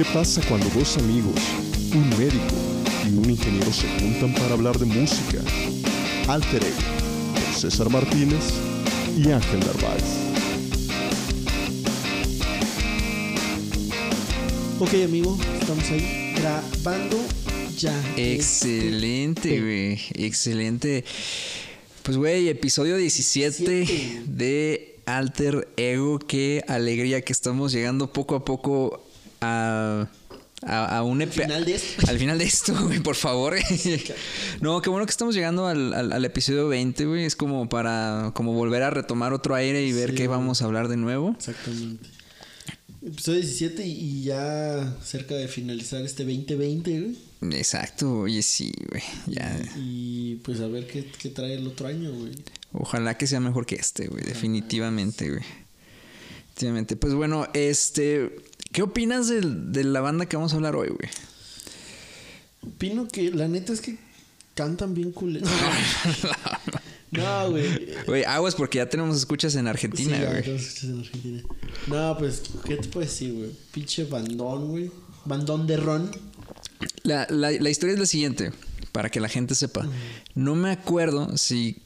¿Qué pasa cuando dos amigos, un médico y un ingeniero se juntan para hablar de música? Alter Ego, con César Martínez y Ángel Narváez. Ok, amigo, estamos ahí grabando ya. Excelente, güey. Excelente. Pues, güey, episodio 17 17. de Alter Ego. Qué alegría que estamos llegando poco a poco a, a, a un Al epi- final de esto. Al final de esto, güey, por favor. no, qué bueno que estamos llegando al, al- al episodio 20, güey. Es como para como volver a retomar otro aire y ver Sí, qué güey. vamos a hablar de nuevo. Exactamente. Episodio 17 y y ya cerca de finalizar este 2020, güey. Exacto, oye, sí, güey. Ya. Y pues a ver qué, qué trae el otro año, güey. Ojalá que sea mejor que este, güey. Definitivamente, güey. Definitivamente. Pues bueno, este. ¿Qué opinas del- de, la banda que vamos a hablar hoy, güey? Opino que la neta es que cantan bien culero. no, güey. Güey, aguas porque ya tenemos escuchas en Argentina, Sí, ya, güey. todos escuchas en Argentina. No, pues, ¿qué te puedo decir, güey? Pinche bandón, güey. Bandón de ron. La, la- la historia es la siguiente, para que la gente sepa. No me acuerdo si.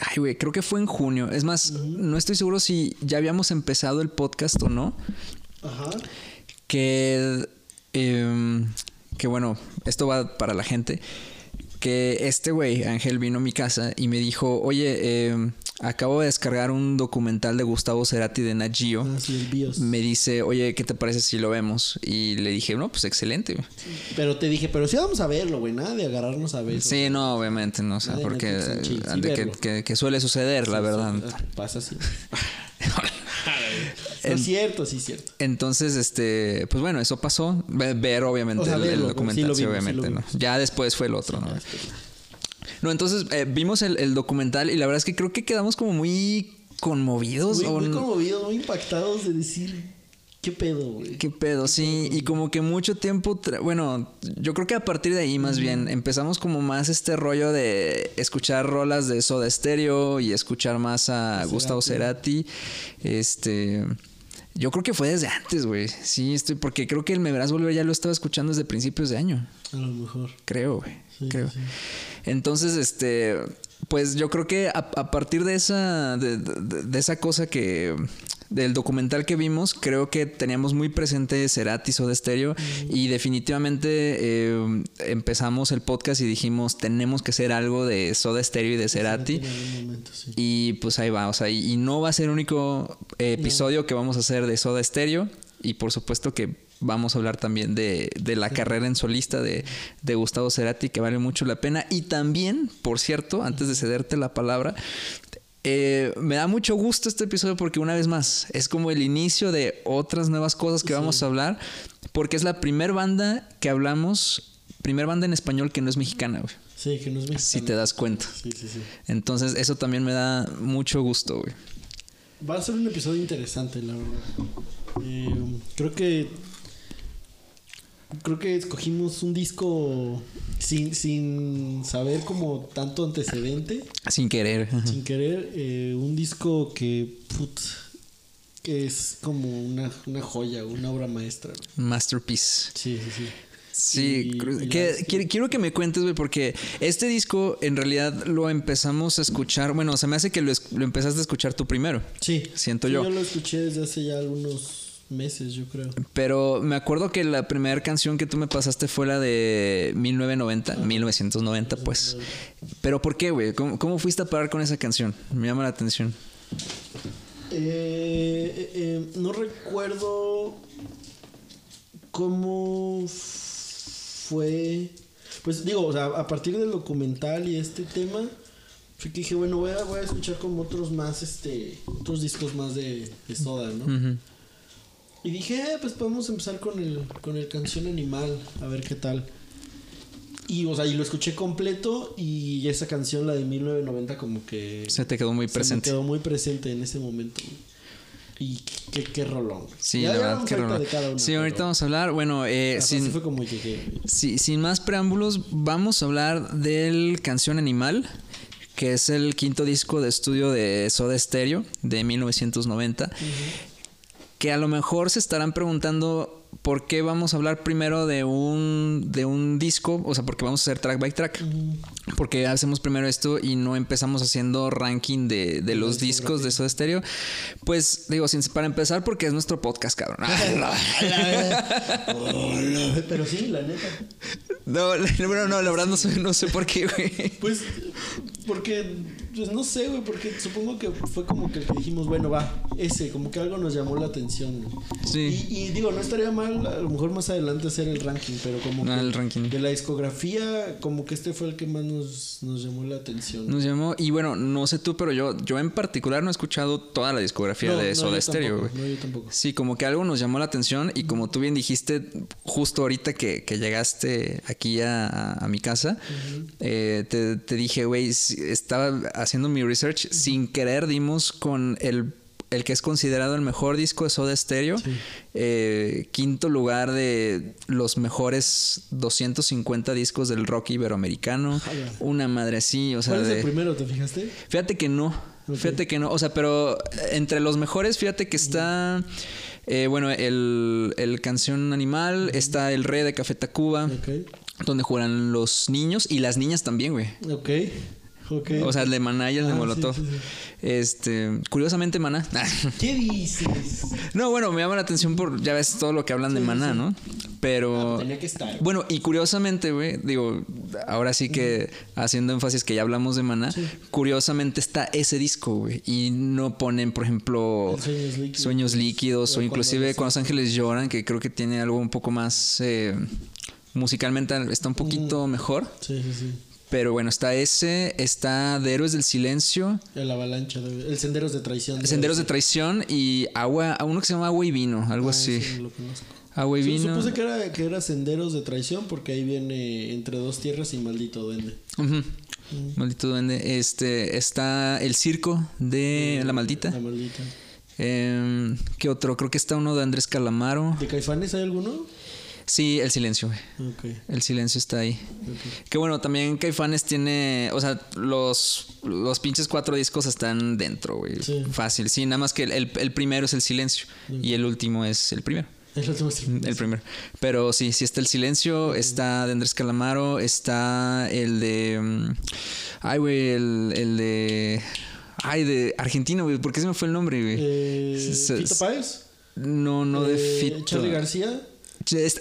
Ay, güey, creo que fue en junio. Es más, no estoy seguro si ya habíamos empezado el podcast o no. Ajá. que em, que bueno, esto va para la gente. Que este güey, Ángel, vino a mi casa y me dijo, oye, em, acabo de descargar un documental de Gustavo Cerati de Nat Geo. Ah, sí. Me dice, oye, ¿qué te parece si lo vemos? Y le dije, no, pues excelente. güey". Pero te dije, pero sí vamos a verlo, güey. Nada de agarrarnos a ver. Sí, no, obviamente, no, o sea, porque chill, sí que, verlo. que- que suele suceder, la verdad. Pasa así. No es cierto, sí es cierto. Entonces, este, pues bueno, eso pasó. Ve- Ver, obviamente, O sea, el, documental, sí obviamente, ¿no? Ya después fue el otro, ¿no? No, entonces eh, vimos el, el documental y la verdad es que creo que quedamos como muy conmovidos. Muy, o muy conmovidos, muy impactados de decir, ¿qué pedo, güey? ¿Qué pedo? Sí, y como que mucho tiempo, bueno, yo creo que a partir de ahí más bien empezamos como más este rollo de escuchar rolas de Soda Stereo y escuchar más a Cerati. Gustavo Cerati. Este, yo creo que fue desde antes, güey. Sí, estoy porque creo que el Me Verás Volver ya lo estaba escuchando desde principios de año. A lo mejor. Creo, güey. Sí, creo. sí. Entonces, este, pues yo creo que a, a partir de esa, de, de- de esa cosa que, del documental que vimos, creo que teníamos muy presente Cerati, Soda Stereo, y definitivamente eh, empezamos el podcast y dijimos, tenemos que hacer algo de Soda Stereo y de Cerati. Momento, sí. Y pues ahí va, o sea, y, y no va a ser el único episodio que vamos a hacer de Soda Stereo. Y por supuesto que vamos a hablar también de, de la carrera en solista de, de Gustavo Cerati, que vale mucho la pena. Y también, por cierto, antes de cederte la palabra, eh, me da mucho gusto este episodio porque una vez más es como el inicio de otras nuevas cosas que vamos a hablar, porque es la primer banda que hablamos, primer banda en español que no es mexicana, güey. Sí, que no es mexicano. Si te das cuenta. Sí, sí, sí. Entonces, eso también me da mucho gusto, güey. Va a ser un episodio interesante, la verdad. Eh, creo que. Creo que escogimos un disco sin, sin saber como tanto antecedente, Sin querer. sin querer. eh, un disco que. Put, que es como una, una joya, una obra maestra. Masterpiece. Sí, sí, sí. Sí, Y- que- quiero, que me cuentes, güey, porque este disco en realidad lo empezamos a escuchar. Bueno, se me hace que lo, lo empezaste a escuchar tú primero. Sí. Siento Sí, yo. Yo lo escuché desde hace ya algunos meses, yo creo. Pero me acuerdo que la primera canción que tú me pasaste fue la de 1990, 1990, pues. Pero ¿por qué, güey? ¿Cómo, cómo fuiste a parar con esa canción? Me llama la atención. Eh, eh, no recuerdo cómo fue. Pues digo, o sea, a partir del documental y este tema, fue que dije, bueno, voy a, voy a escuchar como otros más, este, otros discos más de, de Soda, ¿no? Ujú. Y dije, eh, pues podemos empezar con el, con el canción Animal, a ver qué tal. Y, o sea, y lo escuché completo y esa canción, la de 1990, como que... Se te quedó muy se me presente. quedó muy presente en ese momento. Y qué, qué rolón. Sí, Ya- la verdad, qué rolón. de cada una, Sí, ahorita pero- vamos a hablar. Bueno, eh, sin, fue como. Sí, sin más preámbulos, vamos a hablar del Canción Animal, que es el quinto disco de estudio de Soda Stereo de 1990. Que a lo mejor se estarán preguntando ¿por qué vamos a hablar primero de un, de un disco? O sea, porque vamos a hacer track by track. Porque hacemos primero esto y no empezamos haciendo ranking de, de los discos de Soda Stereo. Pues digo, sin, para empezar, porque es nuestro podcast, cabrón. Pero sí, la neta. No, no, no, la verdad no sé, no sé por qué, güey. Pues, porque, pues no sé, güey, porque supongo que fue como que dijimos, bueno, va, ese, como que algo nos llamó la atención. güey. Sí. Y, y digo, no estaría mal a lo mejor más adelante hacer el ranking, pero como Ah, que el ranking. de la discografía, como que este fue el que más nos, nos llamó la atención. Nos llamó, y bueno, no sé tú, pero yo, yo en particular no he escuchado toda la discografía No, de no, Soda yo Stereo, güey. No, yo tampoco. Sí, como que algo nos llamó la atención y como tú bien dijiste, justo ahorita que, que llegaste aquí a, a- mi casa, eh, te, te dije, güey, estaba haciendo mi research, sin querer dimos con el, el que es considerado el mejor disco de Soda Stereo, eh, quinto lugar de los mejores 250 discos del rock iberoamericano, una madre así, o sea, ¿Cuál es el primero, te fijaste? Fíjate que no. Fíjate que no. O sea, pero entre los mejores, fíjate que está. eh, bueno, el, el Canción Animal, está el Rey de Café Tacuba, donde juegan los niños y las niñas también, güey. Ok. O sea, el de Maná y el de Ah, Molotov. sí, sí. Este, curiosamente Maná. ¿Qué dices? no, bueno, me llama la atención por, ya ves todo lo que hablan de Maná, ¿no? Pero... Ah, tenía que estar. Bueno, y curiosamente, güey, digo, ahora sí que haciendo énfasis que ya hablamos de Maná, curiosamente está ese disco, güey, y no ponen, por ejemplo, Sueños Líquidos. Sueños Líquidos o O inclusive Cuando Cuando los ángeles lloran, que creo que tiene algo un poco más eh, musicalmente está un poquito mejor. Sí, sí, sí. Pero bueno, está ese, está de Héroes del Silencio, El avalancha, de- el Senderos de Traición. Senderos de Traición y Agua, uno que se llama Agua y Vino, algo Ah, así. no lo conozco. Agua y Su- Vino. Supuse que era, que era Senderos de Traición porque ahí viene Entre dos tierras y Maldito Duende. Ujú. Maldito duende. Este está el circo de la maldita. La Maldita. Em, ¿Qué otro? Creo que está uno de Andrés Calamaro. ¿De Caifanes hay alguno? Sí, el silencio, güey. El silencio está ahí. ok. Que bueno, también Caifanes tiene. O sea, los, los pinches cuatro discos están dentro, güey. Sí. Fácil. Sí, nada más que el, el- el primero es el silencio. Y el último es el primero. El último es el- El primero. Pero sí, sí está el silencio, está de Andrés Calamaro, está el de. mm, Ay, güey, el, el de. Ay, de Argentino, güey. ¿Por qué se me fue el nombre, güey? Eh, Fito Páez. No, no de Eh, Fito. Charlie García.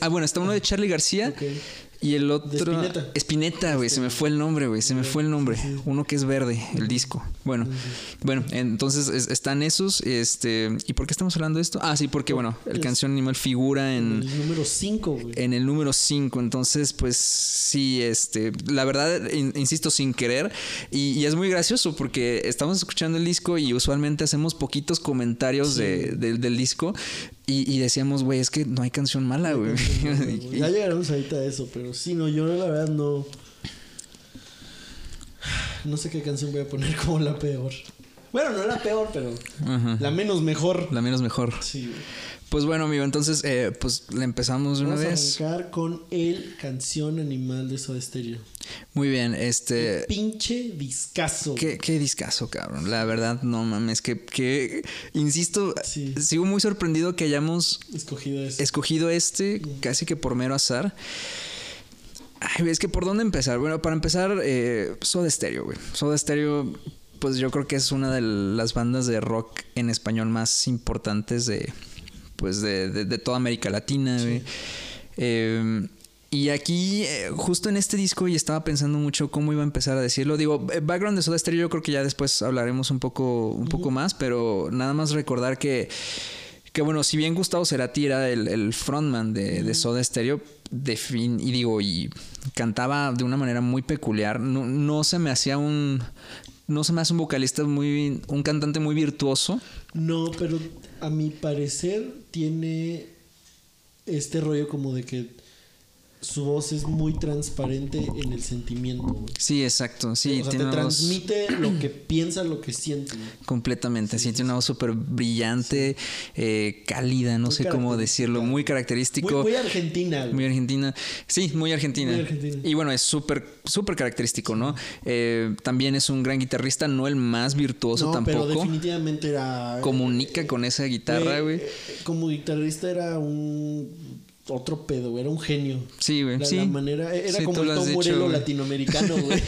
Ah, bueno, está uno de Charlie García. Y el otro. Spinetta, güey. Se me fue el nombre, güey. Se me fue el nombre. Uno que es verde, el disco. Bueno, bueno, entonces es- están esos. Este. ¿Y por qué estamos hablando de esto? Ah, sí, porque, bueno, el canción Animal figura en. El número 5, güey. en el número 5. Entonces, pues sí, este, la verdad, in- insisto, sin querer. Y, y es muy gracioso porque estamos escuchando el disco y usualmente hacemos poquitos comentarios de- del disco. Y, y decíamos, güey, es que no hay canción mala, güey. Ya llegaremos ahorita a eso, pero sí, no, yo la verdad no. No sé qué canción voy a poner como la peor. Bueno, no la peor, pero Ajá. la menos mejor. La menos mejor. Sí, güey. Pues bueno, amigo, entonces, eh, pues le empezamos de una Vamos vez. a arrancar con el canción animal de Soda Stereo. Muy bien, este. Pinche discazo. Qué, qué discazo, cabrón. La verdad, no mames, que, que insisto, Sí. sigo muy sorprendido que hayamos Escogido ese. escogido este casi que por mero azar. Ay, es que por dónde empezar. Bueno, para empezar, eh, Soda Stereo, güey. Soda Stereo, pues yo creo que es una de las bandas de rock en español más importantes de, pues de, de- de toda América Latina. Eh, y aquí, eh, justo en este disco, y estaba pensando mucho cómo iba a empezar a decirlo. Digo, eh, background de Soda Stereo, yo creo que ya después hablaremos un poco, un poco más, pero nada más recordar que, que bueno, si bien Gustavo Cerati era el, el frontman de, de Soda Stereo, de fin, y digo, y cantaba de una manera muy peculiar, no, no se me hacía un. No se me hace un vocalista muy. un cantante muy virtuoso. No, pero a mi parecer tiene este rollo como de que su voz es muy transparente en el sentimiento. güey. Sí, exacto. Sí, o sea, tiene te una voz- transmite lo que piensa, lo que siente. güey. Completamente, sí, tiene una voz súper brillante, eh, cálida, no Muy sé cómo decirlo, muy característico. Muy, muy argentina. güey. Muy argentina. Sí, muy argentina. Muy argentina. Y bueno, es súper, súper característico, ¿no? Eh, también es un gran guitarrista, no el más virtuoso no, pero tampoco. definitivamente era. Comunica con esa guitarra, güey. eh, Como guitarrista era un otro pedo, güey. Era un genio. Sí, güey. La, sí. la manera, era Sí, como el Tom Morello latinoamericano, güey.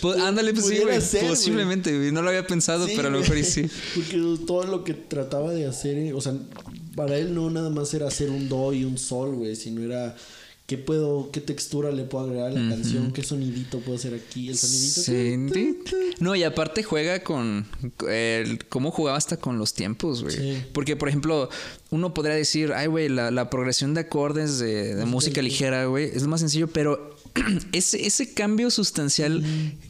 Pues, ándale, pues sí, güey. ser. Posiblemente, güey. No lo había pensado, Sí, pero a lo mejor sí. Porque todo lo que trataba de hacer, eh, o sea, para él no nada más era hacer un do y un sol, güey, sino era qué puedo, qué textura le puedo agregar a la canción, qué sonidito puedo hacer aquí, el sonidito. Sí. No, y aparte juega con el, cómo jugaba hasta con los tiempos, güey. Sí. Porque, por ejemplo, uno podría decir, ay, güey, la, la progresión de acordes de, de música ligera, güey, es lo más sencillo, pero ese, ese cambio sustancial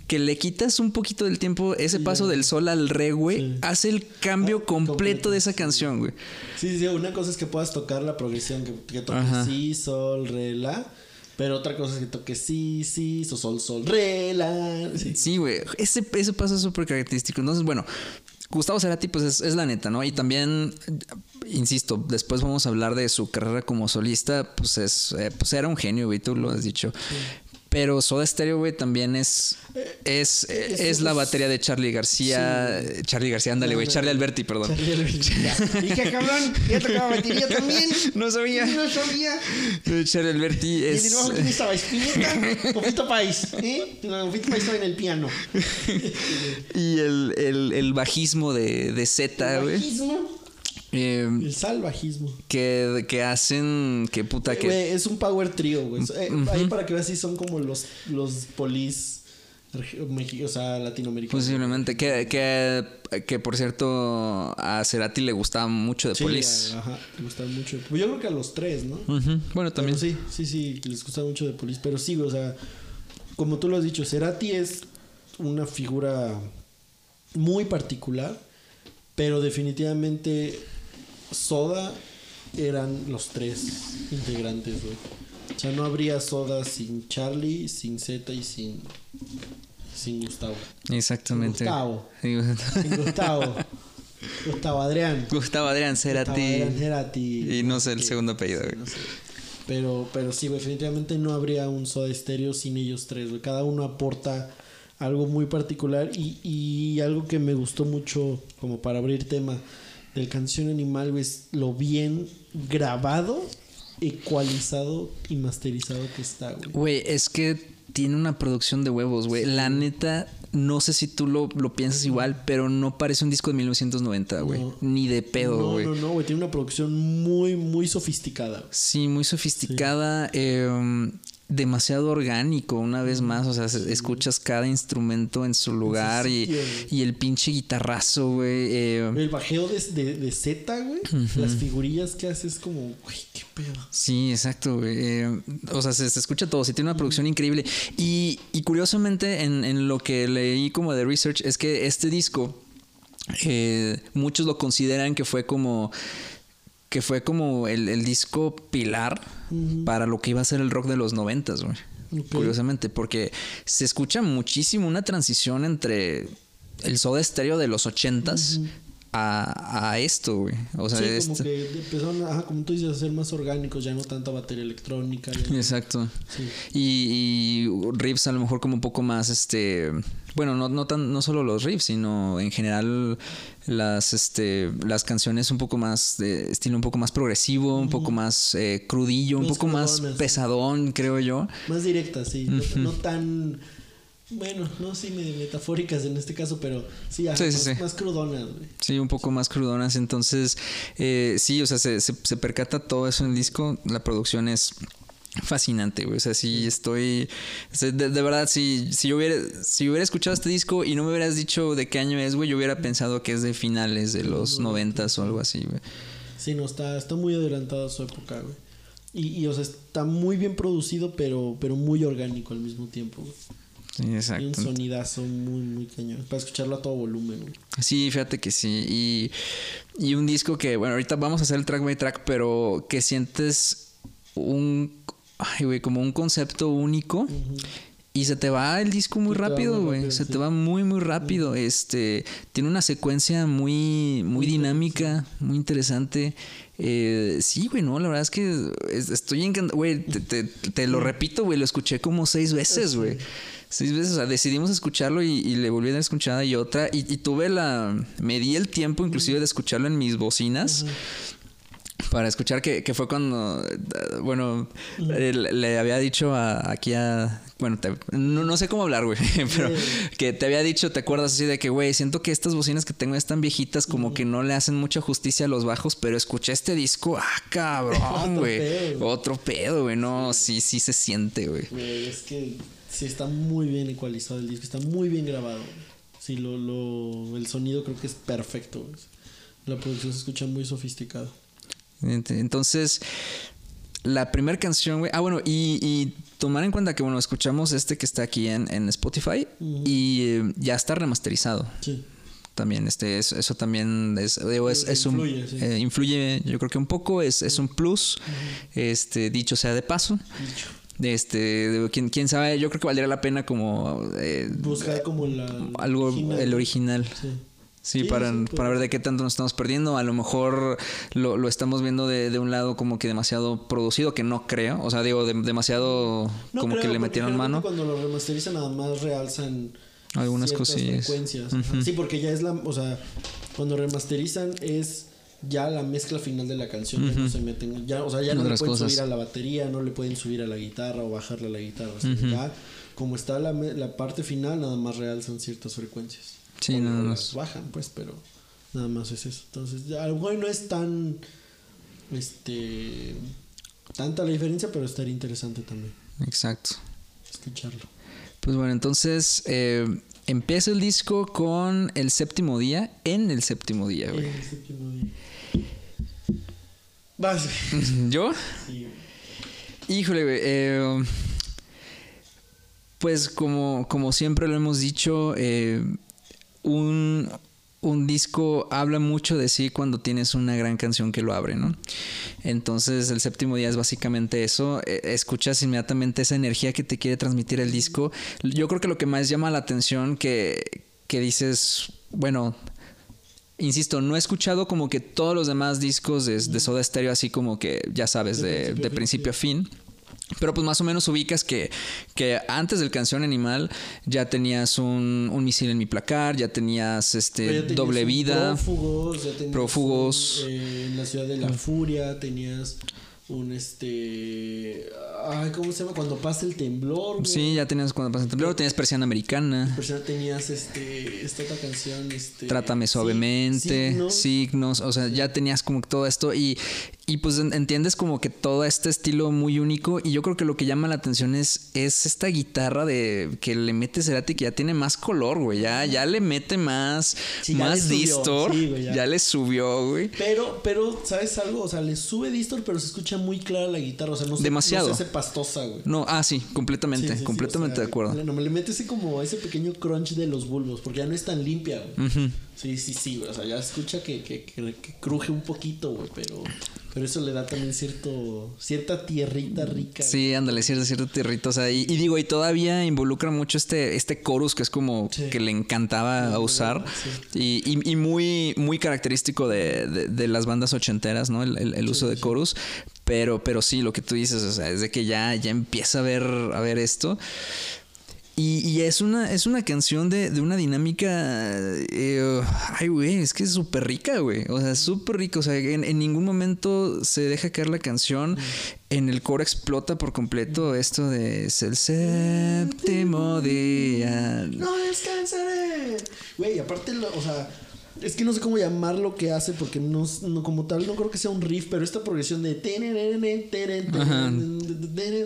que le quitas un poquito del tiempo, ese paso del sol al re, güey, Sí. hace el cambio Ah, completo, completo, de esa canción, güey. Sí, sí, una cosa es que puedas tocar la progresión, que, que toques Ajá. si, sol, re, la. Pero otra cosa es que toques si, si, so, sol, sol, re, la. Sí. Sí, güey. Ese, ese paso es súper característico. Entonces, bueno, Gustavo Cerati, pues es, la neta, ¿no? Y también, insisto, después vamos a hablar de su carrera como solista. Pues es, eh, pues era un genio, güey, tú lo has dicho. Pero Soda Stereo, güey, también es, es, Eh, es, eso la es- batería de Charlie García. Charlie García, ándale, güey. Charlie. Alberti, perdón. Charlie Alberti. Dije, cabrón, ya tocaba batería también. No sabía. No sabía. Charlie Alberti ¿Y es. el bajo quién estaba? ¿Espineta? ¿O Fito Páez? ¿Eh? No, Fito Páez estaba en el piano. Y el, el, el bajismo de, de Z, El güey. bajismo. Eh, El salvajismo. que, que hacen. Que puta que. Güey, es un power trio, güey. Eh, Ahí para que veas si son como los, los polis o sea, latinoamericanos. Posiblemente. Que, que, que por cierto, a Cerati le gustaba mucho de Sí, Police. ajá, me gustan mucho. Pues yo creo que a los tres, ¿no? Bueno, también. Pero sí, sí, sí, les gusta mucho de Police. Pero sí, o sea, como tú lo has dicho, Cerati es una figura muy particular, pero definitivamente Soda eran los tres integrantes, güey. O sea, no habría Soda sin Charlie, sin Z y sin, sin Gustavo. Exactamente. Gustavo. Sin Gustavo. Gustavo Adrián. Gustavo Adrián Cerati. Gustavo Adrián Cerati. Y no sé el Sí, segundo apellido, sí, güey. no sé. Pero, pero sí, definitivamente no habría un Soda Stereo sin ellos tres, güey. Cada uno aporta algo muy particular y, y algo que me gustó mucho, como para abrir tema del canción Animal, güey, es lo bien grabado, ecualizado y masterizado que está, güey. Güey, es que tiene una producción de huevos, güey. La neta, no sé si tú lo, lo piensas igual, pero no parece un disco de 1990, güey. No. Ni de pedo, no, güey. no, no, güey. Tiene una producción muy, muy sofisticada. Sí, muy sofisticada, eh, demasiado orgánico, una vez más. O sea, se- escuchas cada instrumento en su lugar y, y el pinche guitarrazo, güey. eh, El bajeo de, de, de Z, güey. Las figurillas que hace es como, güey, qué pedo. Sí, exacto, güey. Eh, o sea, se, se escucha todo. Sí, tiene una producción increíble. Y, y curiosamente, en, en lo que leí como de research, es que este disco, eh, muchos lo consideran que fue como que fue como el, el disco pilar para lo que iba a ser el rock de los noventas, güey. Curiosamente, porque se escucha muchísimo una transición entre el soda estéreo de los ochentas a, a esto, güey. O sea, sí, como este- que empezaron, ajá, como tú dices, a ser más orgánicos, ya no tanta batería electrónica. ya Exacto. Sí. Y, y riffs a lo mejor como un poco más, este, bueno, no, no tan, no solo los riffs, sino en general las, este, las canciones un poco más de estilo un poco más progresivo, un poco más eh, crudillo, un poco más sí. pesadón, creo yo. Más directas, sí. no, no tan. Bueno, no sí metafóricas en este caso, pero sí, ajá, Sí, sí, más, sí. más crudonas. Sí, un poco más crudonas. Entonces, eh, sí, o sea, se, se, se percata todo eso en el disco. La producción es fascinante, güey. O sea, sí estoy. De, de verdad, si, si yo hubiera, si hubiera escuchado este disco y no me hubieras dicho de qué año es, güey, yo hubiera pensado que es de finales de los noventas o algo así, güey. Sí, no, está, está muy adelantado a su época, güey. Y, y, o sea, está muy bien producido, pero, pero muy orgánico al mismo tiempo, güey. Sí, Y un exacto. sonidazo muy, muy cañón. Para escucharlo a todo volumen, güey. Sí, fíjate que sí. Y, y un disco que, bueno, ahorita vamos a hacer el track by track, pero que sientes un. Ay, güey, como un concepto único. Y se te va el disco muy Se rápido, güey. Se sí. te va muy, muy rápido. Este. Tiene una secuencia muy, muy dinámica, muy interesante. Eh, sí, güey, no, la verdad es que es- estoy encantado. Güey, te, te- te lo repito, güey, lo escuché como seis veces, güey. Seis veces, o sea, decidimos escucharlo y, y le volví a dar escuchada y otra. Y, y tuve la. Me di el tiempo, inclusive, de escucharlo en mis bocinas. Para escuchar que, que fue cuando, eh, bueno, eh, le le había dicho a, aquí a, bueno, te- no, no sé cómo hablar, güey, pero que te había dicho, ¿te acuerdas así de que, güey, siento que estas bocinas que tengo están viejitas, como que no le hacen mucha justicia a los bajos, pero escuché este disco, ah, cabrón, güey, otro pedo, güey, no, sí, sí se siente, güey. Güey, es que sí está muy bien ecualizado el disco, está muy bien grabado. Sí, lo, lo, el sonido creo que es perfecto. La producción se escucha muy sofisticada. Ent- Entonces, la primera canción, güey. Ah, bueno, y, y tomar en cuenta que, bueno, escuchamos este que está aquí en, en Spotify y eh, ya está remasterizado. Sí. También, este, es- eso también es, digo, es, es un, Influye, sí. eh, influye, yo creo que un poco, es, es un plus, este, dicho sea de paso. Dicho. Este, quién, quién sabe, yo creo que valdría la pena como eh, Buscar como la. algo, original. el original. Sí. Sí, Sí, para, sí, para ver de qué tanto nos estamos perdiendo. A lo mejor lo, lo estamos viendo de, de un lado como que demasiado producido, que no creo. O sea, digo, de- demasiado No como creo, que le metieron mano. Cuando lo remasterizan, nada más realzan Algunas cosillas. frecuencias. Sí, porque ya es la. O sea, cuando remasterizan es ya la mezcla final de la canción. Ya no se meten. Ya, o sea, ya no le pueden cosas. subir a la batería, no le pueden subir a la guitarra o bajarle a la guitarra. O sea, Ya, como está la, la parte final, nada más realzan ciertas frecuencias. Sí, O- nada más. bajan, pues, pero nada más es eso. Entonces, ya, a lo mejor no es tan. Este. Tanta la diferencia, pero estaría interesante también Exacto. escucharlo. Pues bueno, entonces eh, empieza el disco con el séptimo día en el séptimo día, güey. El séptimo día. Vas. ¿Yo? Sí. Híjole, güey. eh, pues como, como siempre lo hemos dicho, eh, un, un disco habla mucho de sí cuando tienes una gran canción que lo abre, ¿no? Entonces el séptimo día es básicamente eso. eh, escuchas inmediatamente esa energía que te quiere transmitir el disco. Yo creo que lo que más llama la atención que, que dices, bueno, Insisto, no he escuchado como que todos los demás discos de, de Soda Stereo, así como que, ya sabes, De principio a fin. Pero pues más o menos ubicas que, que antes del Canción Animal ya tenías un, un misil en mi placar, ya tenías este Pero ya tenías doble vida. Prófugos, ya tenías Prófugos. un, eh, en la ciudad de la furia tenías un este. Ay, ¿cómo se llama? Cuando pasa el temblor. güey. Sí, ya tenías cuando pasó el temblor, tenías persiana americana. Pero ya tenías este. Esta otra canción. Este, Trátame suavemente, signos. signos, o sea, ya tenías como que todo esto y, y pues en- entiendes como que todo este estilo muy único y yo creo que lo que llama la atención es, es esta guitarra de que le mete Cerati que ya tiene más color, güey, ya, ya le mete más, Sí, más distor, sí, ya. ya. le subió, güey. Pero, pero, ¿sabes algo? O sea, le sube distor, pero se escucha muy clara la guitarra. O sea, no se, Demasiado. No se hace pastosa, güey. No, ah, sí, completamente, Sí, sí, sí, completamente o sea, de acuerdo. No, me le mete ese como ese pequeño crunch de los bulbos, porque ya no es tan limpia, güey. Sí, sí, sí, güey. O sea, ya escucha que, que, que, que cruje un poquito, güey, pero, pero eso le da también cierto, cierta tierrita rica. Sí, ándale, cierto, cierto tierrito. O sea, y, y digo, y todavía involucra mucho este, este chorus que es como Sí. que le encantaba usar. Y, y- y muy, muy característico de, de- de las bandas ochenteras, ¿no? El, el- el uso de chorus. Pero, pero sí, lo que tú dices, o sea, es de que ya, ya empieza a ver, a ver esto. Y, y es una, es una canción de, de una dinámica. eh, ay, güey, es que es súper rica, güey. O sea, súper rica. O sea, en, en ningún momento se deja caer la canción. En el coro explota por completo esto de es el séptimo día. No descansaré. Güey, aparte, lo- o sea, es que no sé cómo llamar lo que hace porque no, no como tal, no creo que sea un riff, pero esta progresión de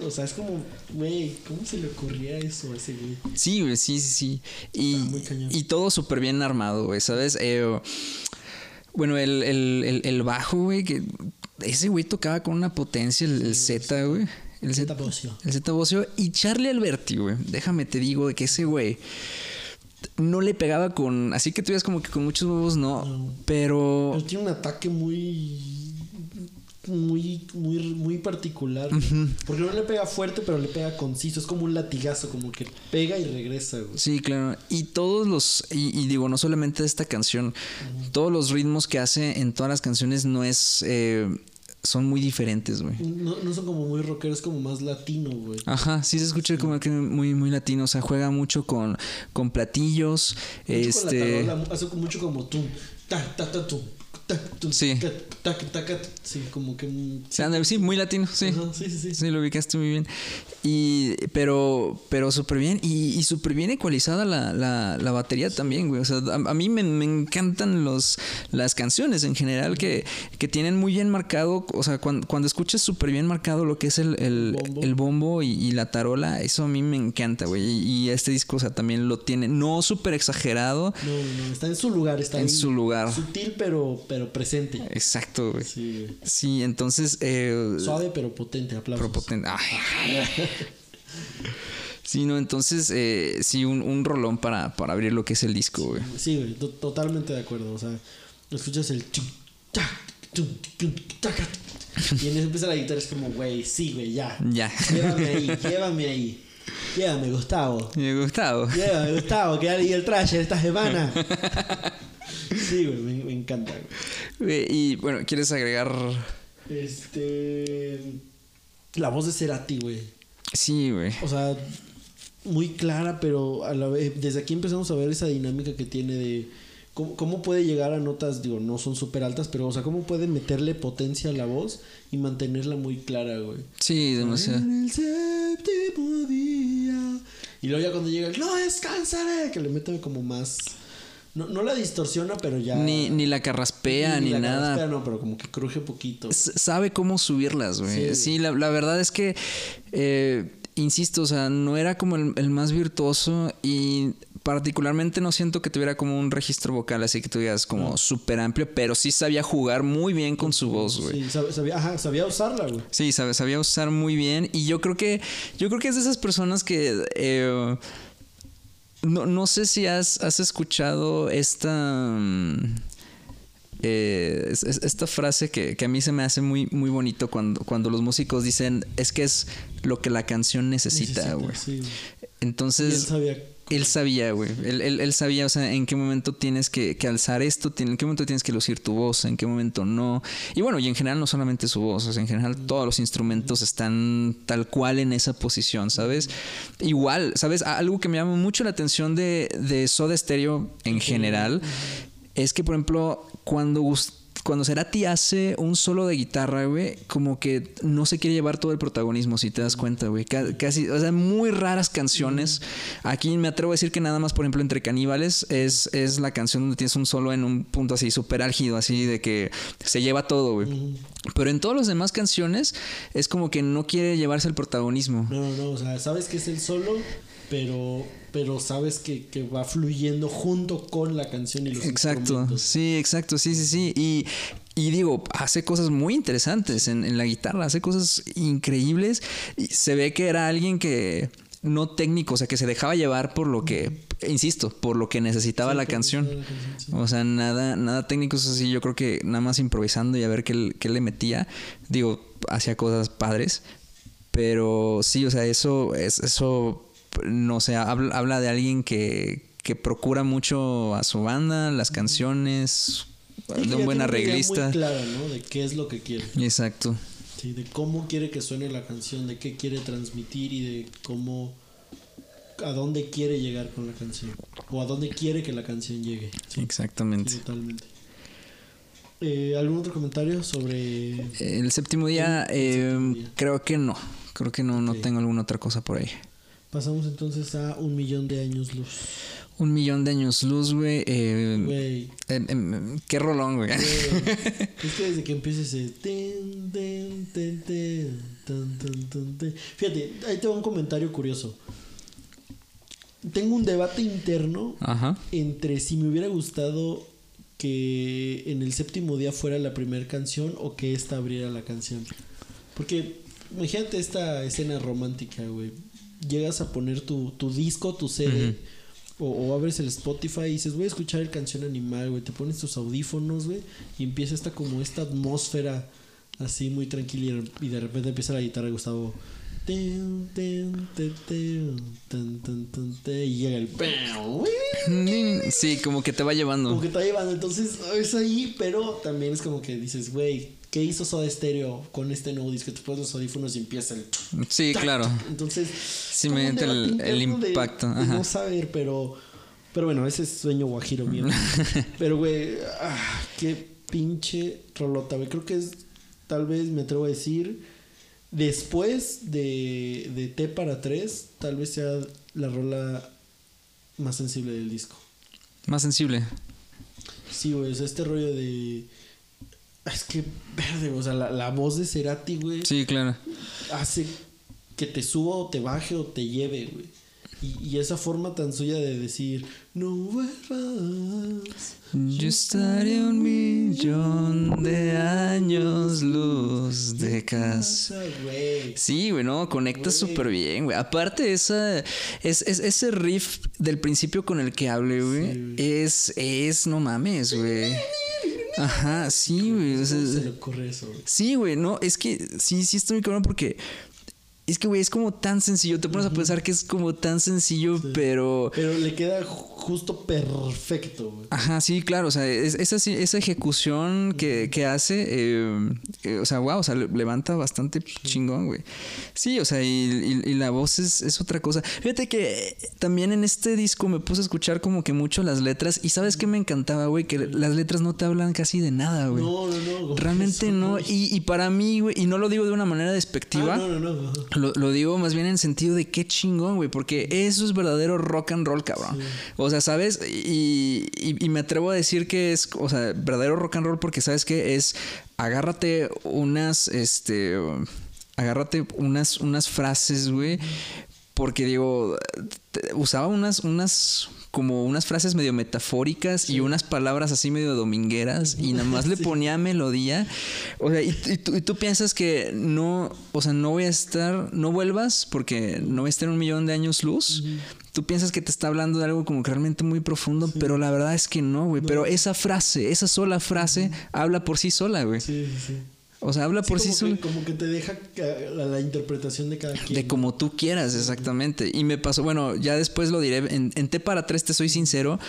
o sea, es como, güey, ¿cómo se le ocurría eso a ese güey? Sí, güey, sí, sí, sí. Y, y todo súper bien armado, güey, ¿sabes? Eh, bueno, el, el, el, el bajo, güey, que ese güey tocaba con una potencia, el, el Z, güey. El Zeta Bocio. El Z Bocio. Y Charlie Alberti, güey. Déjame te digo de que ese güey no le pegaba con. Así que tú veas como que con muchos huevos, no. No. Pero. Tiene un ataque muy. Muy, muy, muy particular. Porque no le pega fuerte, pero le pega conciso. Es como un latigazo, como que pega y regresa, güey. Sí, claro. Y todos los, y, y digo, no solamente esta canción, todos los ritmos que hace en todas las canciones no es, eh, son muy diferentes, güey. No, no son como muy rockeros, como más latino, güey. Ajá, sí se escucha como que muy, muy latino, o sea, juega mucho con, con platillos, Mucho con la este... tarola, hace mucho como tú. Ta, ta, ta, tú. Sí. Sí, como que. Sí, muy latino, sí. Ajá, sí, sí, sí. Sí, lo ubicaste muy bien. Y, pero, pero súper bien. Y, y súper bien ecualizada la, la, la batería también, güey. O sea, a, a mí me, me encantan los, las canciones en general que, que tienen muy bien marcado. O sea, cuando, cuando escuchas súper bien marcado lo que es el, el, Bombo. el bombo y, y la tarola, eso a mí me encanta, güey. Y, y este disco, o sea, también lo tiene. No súper exagerado. No, no, está en su lugar, está En su lugar. Sutil, pero, pero presente. Exacto, güey. Sí, güey. Sí, entonces. Eh, Suave, pero potente, aplausos. Propotente. Ay. Sí, no, entonces eh, sí, un, un rolón para, para abrir lo que es el disco, güey. Sí, güey, to- totalmente de acuerdo. O sea, escuchas el. Y en eso empieza la guitarra, es como, güey, sí, güey, ya. Ya. Llévame ahí, llévame ahí. Llévame, Gustavo. Me ha gustado. Llévame, Gustavo, que el traje esta semana. Sí, güey, me, me encanta, güey. Y bueno, ¿quieres agregar? Este. La voz de Cerati, güey. Sí, güey. O sea, muy clara, pero a la vez, desde aquí empezamos a ver esa dinámica que tiene de cómo, cómo puede llegar a notas, digo, no son súper altas, pero, o sea, cómo puede meterle potencia a la voz y mantenerla muy clara, güey. Sí, demasiado. En el séptimo día. Y luego ya cuando llega el no descansaré, que le mete como más. No, no la distorsiona, pero ya. Ni, ni la carraspea, ni, la nada. carraspea, no, pero como que cruje poquito. S- sabe cómo subirlas, güey. Sí. Sí, la, la verdad es que, eh, insisto, o sea, no era como el, el más virtuoso y particularmente no siento que tuviera como un registro vocal así que tuvieras como súper amplio, pero sí sabía jugar muy bien con su voz, güey. Sí, sab- sabía, ajá, sabía usarla, güey. Sí, sabía usar muy bien. Y yo creo que. Yo creo que es de esas personas que. eh, no, no sé si has, has escuchado esta. mm, eh, es- es- esta frase que, que a mí se me hace muy, muy bonito cuando, cuando los músicos dicen es que es lo que la canción necesita, güey. sí, güey. Entonces. Y él sabía. Él sabía, güey. Él, él- él sabía, o sea, en qué momento tienes que, que alzar esto, en qué momento tienes que lucir tu voz, en qué momento no. Y bueno, y en general no solamente su voz, o sea, en general todos los instrumentos están tal cual en esa posición, ¿sabes? Igual, ¿sabes? Algo que me llama mucho la atención de, de Soda Stereo en general es que, por ejemplo, cuando Gus- cuando Cerati hace un solo de guitarra, güey, como que no se quiere llevar todo el protagonismo, si te das cuenta, güey. Ca- Casi, o sea, muy raras canciones. Aquí me atrevo a decir que nada más, por ejemplo, entre Caníbales es, es la canción donde tienes un solo en un punto así súper álgido, así de que se lleva todo, güey. Pero en todas las demás canciones es como que no quiere llevarse el protagonismo. No, no, no. O sea, sabes que es el solo, pero, pero sabes que, que va fluyendo junto con la canción y los Exacto, sí, exacto, sí, sí, sí. Y, y digo, hace cosas muy interesantes en, en la guitarra, hace cosas increíbles. Y se ve que era alguien que no técnico, o sea, que se dejaba llevar por lo que, insisto, por lo que necesitaba Sí, la canción. la canción, sí. O sea, nada, nada técnico, eso sí, yo creo que nada más improvisando y a ver qué, qué le metía. Digo, hacía cosas padres. Pero sí, o sea, eso, es, eso, no sé, habla, habla de alguien que, que procura mucho a su banda, las canciones, Sí, de un buen arreglista. Muy clara, ¿no? De qué es lo que quiere. Exacto. Sí, de cómo quiere que suene la canción, de qué quiere transmitir y de cómo. a dónde quiere llegar con la canción. O a dónde quiere que la canción llegue. Sí, Exactamente. sí, totalmente. Eh, ¿Algún otro comentario sobre.? El séptimo día, El eh, séptimo día. creo que no. Creo que no, no tengo alguna otra cosa por ahí. Pasamos entonces a un millón de años luz. Un millón de años luz, güey. eh, em, em, qué rolón, güey. es que desde que empieza ese. Fíjate, ahí tengo un comentario curioso. Tengo un debate interno Ajá. entre si me hubiera gustado que en el séptimo día fuera la primera canción o que esta abriera la canción. Porque imagínate esta escena romántica, güey. Llegas a poner tu, tu disco, tu CD, o, o abres el Spotify y dices, voy a escuchar el canción animal, güey. Te pones tus audífonos, güey, y empieza esta como esta atmósfera así muy tranquila y de repente empieza la guitarra de Gustavo. Y llega el... Sí, como que te va llevando. Como que te va llevando, entonces es ahí, pero también es como que dices, güey, ¿qué hizo Soda Stereo con este nuevo disco? Te pones los audífonos y empieza el... Sí, claro. Entonces, Sí, me entra el- de- impacto, de ajá. no saber, pero... Pero bueno, ese es sueño guajiro mío. pero, güey, ah, qué, pinche rolota, güey. Creo que es, tal vez me atrevo a decir, después de, de T para 3, tal vez sea la rola más sensible del disco. Más sensible. Sí, güey, o sea, este rollo de... Es que, verde, o sea, la, la voz de Cerati, güey, Sí, claro. hace que te suba o te baje o te lleve, güey. Y, y esa forma tan suya de decir, no vuelvas. Yo estaré un millón de años luz de casa. Sí, güey, no, conecta súper bien, güey. Aparte, esa, es, es- ese riff del principio con el que hable, güey, Sí, es, es, no mames, güey. Ajá, sí, güey. o sea, ¿Cómo se le ocurre eso, güey? sí, güey, no, es que sí, sí estoy muy cabrón porque es que, güey, es como tan sencillo. Te pones a pensar que es como tan sencillo, pero. Pero le queda ju- justo perfecto, güey. Ajá, sí, claro, o sea, es- esa, esa ejecución que, que hace, eh, eh, o sea, wow, o sea, le- levanta bastante chingón, güey. Sí, o sea, y, y- y la voz es, es otra cosa. Fíjate que también en este disco me puse a escuchar como que mucho las letras y sabes qué me encantaba, güey, que las letras no te hablan casi de nada, güey. No, no, no. Realmente no, y, y para mí, güey, y no lo digo de una manera despectiva. Ah, no, no, no. Lo, lo digo más bien en sentido de qué chingón, güey, porque eso es verdadero rock and roll, cabrón. O sea, ¿sabes? Y, y- y me atrevo a decir que es, o sea, verdadero rock and roll porque, ¿sabes qué? Es agárrate unas, este, agárrate unas, unas frases, güey, porque digo, usaba unas, unas, como unas frases medio metafóricas y unas palabras así medio domingueras y nada más le ponía melodía. O sea, y, y tú, y tú piensas que no, o sea, no voy a estar, no vuelvas porque no voy a estar un millón de años luz. Tú piensas que te está hablando de algo como que realmente muy profundo, pero la verdad es que no, güey. Pero esa frase, esa sola frase, habla por sí sola, güey. Sí, sí. O sea, habla por sí, que, como que te deja la interpretación de cada quien. De como tú quieras, exactamente. Y me pasó, bueno, ya después lo diré, en, en T para tres te soy sincero,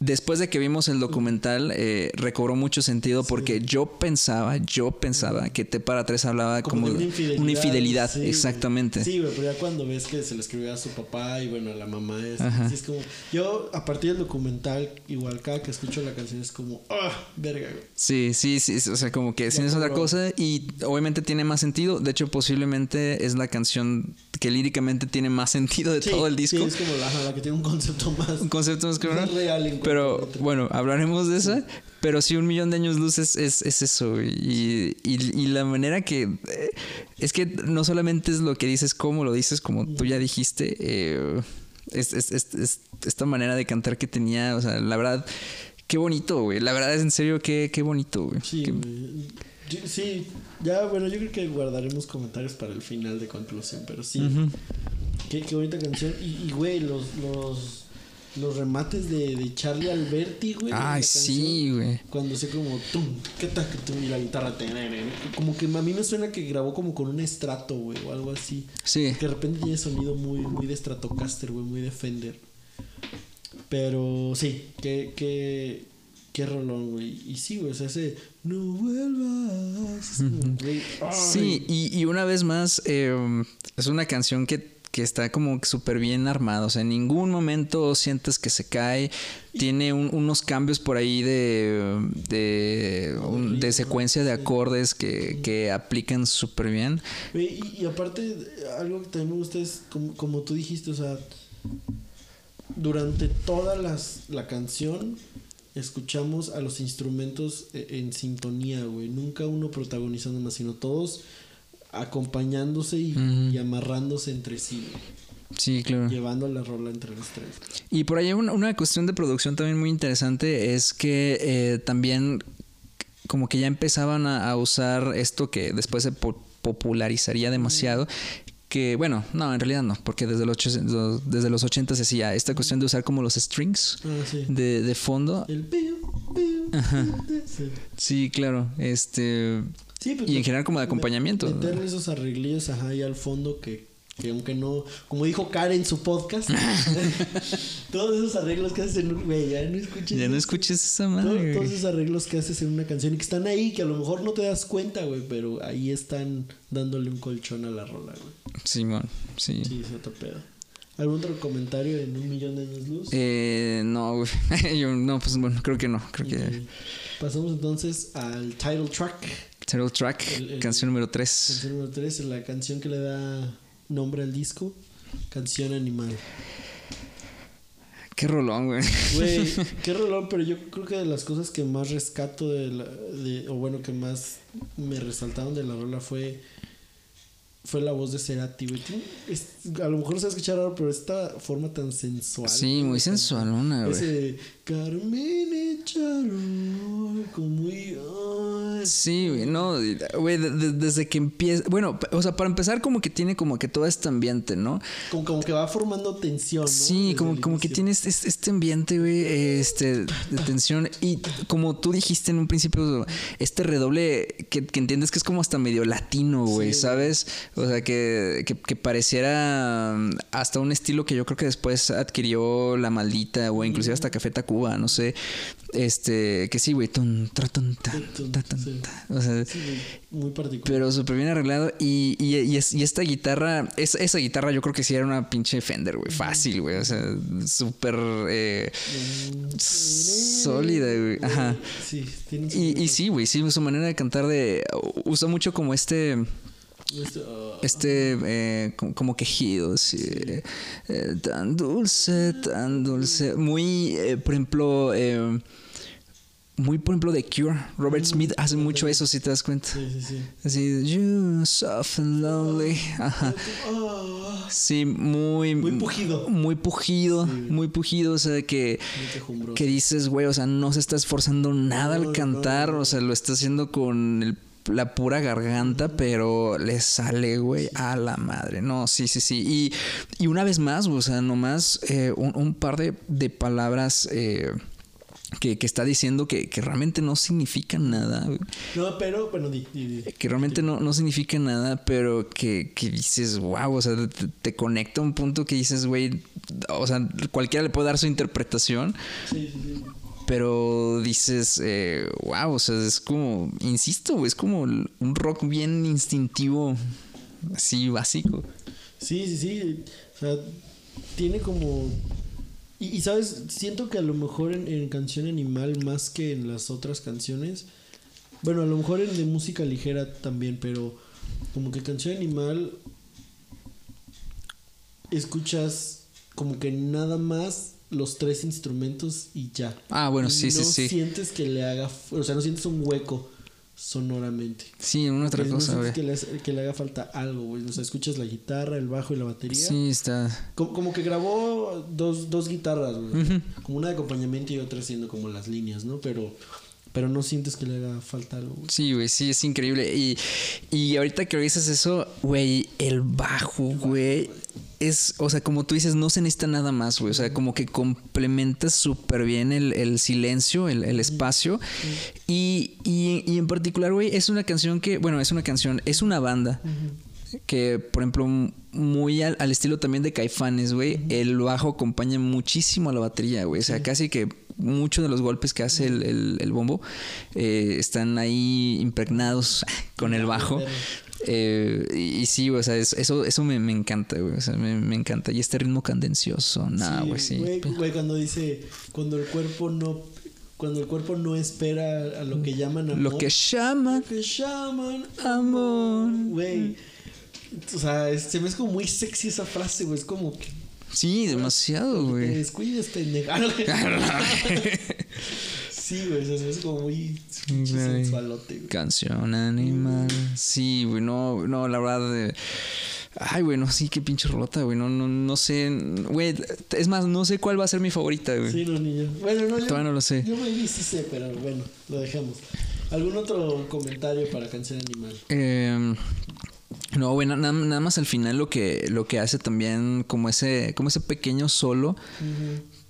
después de que vimos el documental, eh, recobró mucho sentido porque yo pensaba, yo pensaba que T para tres hablaba como, de una infidelidad, sí, güey. exactamente. Sí, güey, pero ya cuando ves que se le escribió a su papá y bueno, a la mamá es, Ajá. sí es como yo a partir del documental igual cada que escucho la canción es como ah, verga, güey. Sí, sí, sí, o sea, como que sí es otra cosa y obviamente tiene más sentido. De hecho, posiblemente es la canción que líricamente tiene más sentido de Sí, todo el disco. Sí, es como la, la que tiene un concepto más un concepto más más real Pero bueno, hablaremos de esa. Pero sí, un millón de años luz es, es, es eso. güey. Y, y, y la manera que. eh, es que no solamente es lo que dices, cómo lo dices, como tú ya dijiste. eh, es, es- es- es- esta manera de cantar que tenía. O sea, la verdad, qué bonito, güey. La verdad es en serio, qué, qué bonito, güey. Sí, Qué-. Yo- sí, ya bueno, yo creo que guardaremos comentarios para el final de conclusión, pero sí. Qué, qué bonita canción. Y, güey, los, los, los remates de, de Charlie Alberti, güey. Ay, sí, güey. Cuando sé como tum, qué tal que tum, y la guitarra tenere, como que a mí me suena que grabó como con un estrato, güey, o algo así. Sí. Que de repente tiene sonido muy, muy de Stratocaster, güey, muy de Fender. Pero sí, qué, qué, qué rolón, güey. Y sí, güey, o sea, ese no vuelvas. güey. Sí, y, y una vez más, eh, es una canción que, que está como súper bien armada. O sea, en ningún momento sientes que se cae. Tiene un- unos cambios por ahí de, de, un- de secuencia de acordes que, que aplican súper bien. Y aparte, algo que también me gusta es, como, como tú dijiste, o sea, durante toda las, la canción escuchamos a los instrumentos e- en sintonía, güey. Nunca uno protagonizando más, sino todos acompañándose y, amarrándose entre sí, güey. Sí, claro. Llevando la rola entre los tres. Y por ahí una, una cuestión de producción también muy interesante es que eh, también como que ya empezaban a, a usar esto que después se po- popularizaría demasiado. Que bueno, no, en realidad no, porque desde los, ocho- desde los 80 se hacía esta cuestión de usar como los strings Ah, sí. de, de fondo. El piu, piu, sí. Sí, claro. Este. Sí, pues, Y en me- general como de me- acompañamiento. Meterle esos arreglillos ajá, ahí al fondo que, que aunque no, como dijo Karen en su podcast, todos esos arreglos que haces en güey, ya no escuches. Ya no escuches esa Todo- madre. todos esos arreglos que haces en una canción y que están ahí, que a lo mejor no te das cuenta, güey, pero ahí están dándole un colchón a la rola, güey. Simón, sí. Sí, es otro pedo. ¿Algún otro comentario en un millón de años luz? Eh, no, güey. Yo, no, pues bueno, creo que no. Creo que. Pasamos entonces al title track. Title track, El- el- canción número 3. Canción número 3, la canción que le da nombre al disco. Canción animal. Qué rolón, güey. Güey, qué rolón, pero yo creo que de las cosas que más rescato de la, de, o bueno, que más me resaltaron de la rola fue fue la voz de Cerati, güey. Es- a lo mejor se va a escuchar raro, pero esta forma tan sensual. Sí, muy tan- sensualona, güey. Ese Carmen Echarol, como ay, Sí, güey, no, güey, de- de- desde que empieza, bueno, o sea, para empezar como que tiene como que todo este ambiente, ¿no? Como, como que va formando tensión, ¿no? Sí, Desde como, como que tiene este, este ambiente, güey, este, de tensión. Y como tú dijiste en un principio, este redoble que, que entiendes que es como hasta medio latino, güey, Sí, ¿sabes? O sea, que, que, que pareciera um, hasta un estilo que yo creo que después adquirió La Maldita o inclusive hasta Café Tacuba, no sé. Este, que sí, güey, tun, tra, tun, ta, ta, tun, sí. ta. O sea, Sí, muy particular. pero súper bien arreglado. Y, y, y, es- y esta guitarra, es- esa guitarra yo creo que sí era una pinche Fender, güey. Fácil, güey. O sea, súper eh, sólida, güey. Ajá. Sí, Y, y sí, güey, sí, su manera de cantar de... Usa mucho como este... este, ah, eh, como, como quejido, sí. Eh, tan dulce, tan dulce. Muy, eh, por ejemplo, muy, por ejemplo, de Cure. Robert Smith hace mucho eso, si te das cuenta. Sí, sí, sí. Así, you soft and lonely. Ajá. Ah, Sí, muy. Muy pujido. Muy pujido, muy pujido. O sea, que. Que dices, güey, o sea, no se está esforzando nada No, al cantar. no, no. O sea, lo está haciendo con el- la pura garganta, pero le sale, güey, a la madre. No, sí, sí, sí. Y, y una vez más, o sea, nomás eh, un, un par de, de palabras. eh, que, que está diciendo que, que realmente no significan nada. güey No, pero, bueno, di, di, di. que realmente no, no significa nada, pero que, que dices, wow, o sea, te, te conecta a un punto que dices, güey, o sea, cualquiera le puede dar su interpretación, Sí, sí, sí. Pero dices, eh, wow, o sea, es como, insisto, es como un rock bien instintivo, así básico. Sí, sí, sí. O sea, tiene como. Y, y, sabes, siento que a lo mejor en, en Canción Animal, más que en las otras canciones. Bueno, a lo mejor en de música ligera también, pero como que Canción Animal. Escuchas como que nada más los tres instrumentos y ya. Ah, bueno, sí, Y sí, no sí. sientes que le haga. O sea, no sientes un hueco sonoramente. Sí, una otra no cosa, sientes güey. que le, que le haga falta algo, güey. O sea, escuchas la guitarra, el bajo y la batería. Sí, está. Como, como que grabó dos, dos guitarras, güey. Como una de acompañamiento y otra haciendo como las líneas, ¿no? Pero, pero no sientes que le haga falta algo, güey. Sí, güey, sí, es increíble. Y, y ahorita que dices eso, güey, el bajo, güey, es, o sea, como tú dices, no se necesita nada más, güey. O sea, como que complementa súper bien el, el silencio, el, el espacio. Y, y, y en particular, güey, es una canción que, bueno, es una canción, es una banda. Que, por ejemplo, muy al, al estilo también de Caifanes, güey, el bajo acompaña muchísimo a la batería, güey. O sea, casi que muchos de los golpes que hace el, el- el bombo eh, están ahí impregnados con el bajo. Eh, y, y sí, o sea, es- eso, eso me, me encanta, güey. O sea, me, me encanta. Y este ritmo cadencioso, nada, güey, sí. Güey, güey, cuando dice, cuando el cuerpo no, cuando el cuerpo no espera a lo que llaman amor. Lo que llaman Lo que llaman amor. Güey. O sea, se me es como muy sexy esa frase, güey. Es como que Sí, demasiado, te güey. descuides, pendeja. sí, güey, me es como muy sensualote, güey. Canción animal. Sí, güey, no, no, la verdad. eh, Ay, güey, no, sí, qué pinche rolota, güey. No, no, no sé. Güey, es más, no sé cuál va a ser mi favorita, güey. Sí, no, ni yo. Bueno, no, yo, Todavía no lo sé. Yo me sí sé, pero bueno, lo dejamos. ¿Algún otro comentario para Canción Animal? Eh, no, bueno, nada, nada más al final lo que, lo que hace también como ese, como ese pequeño solo,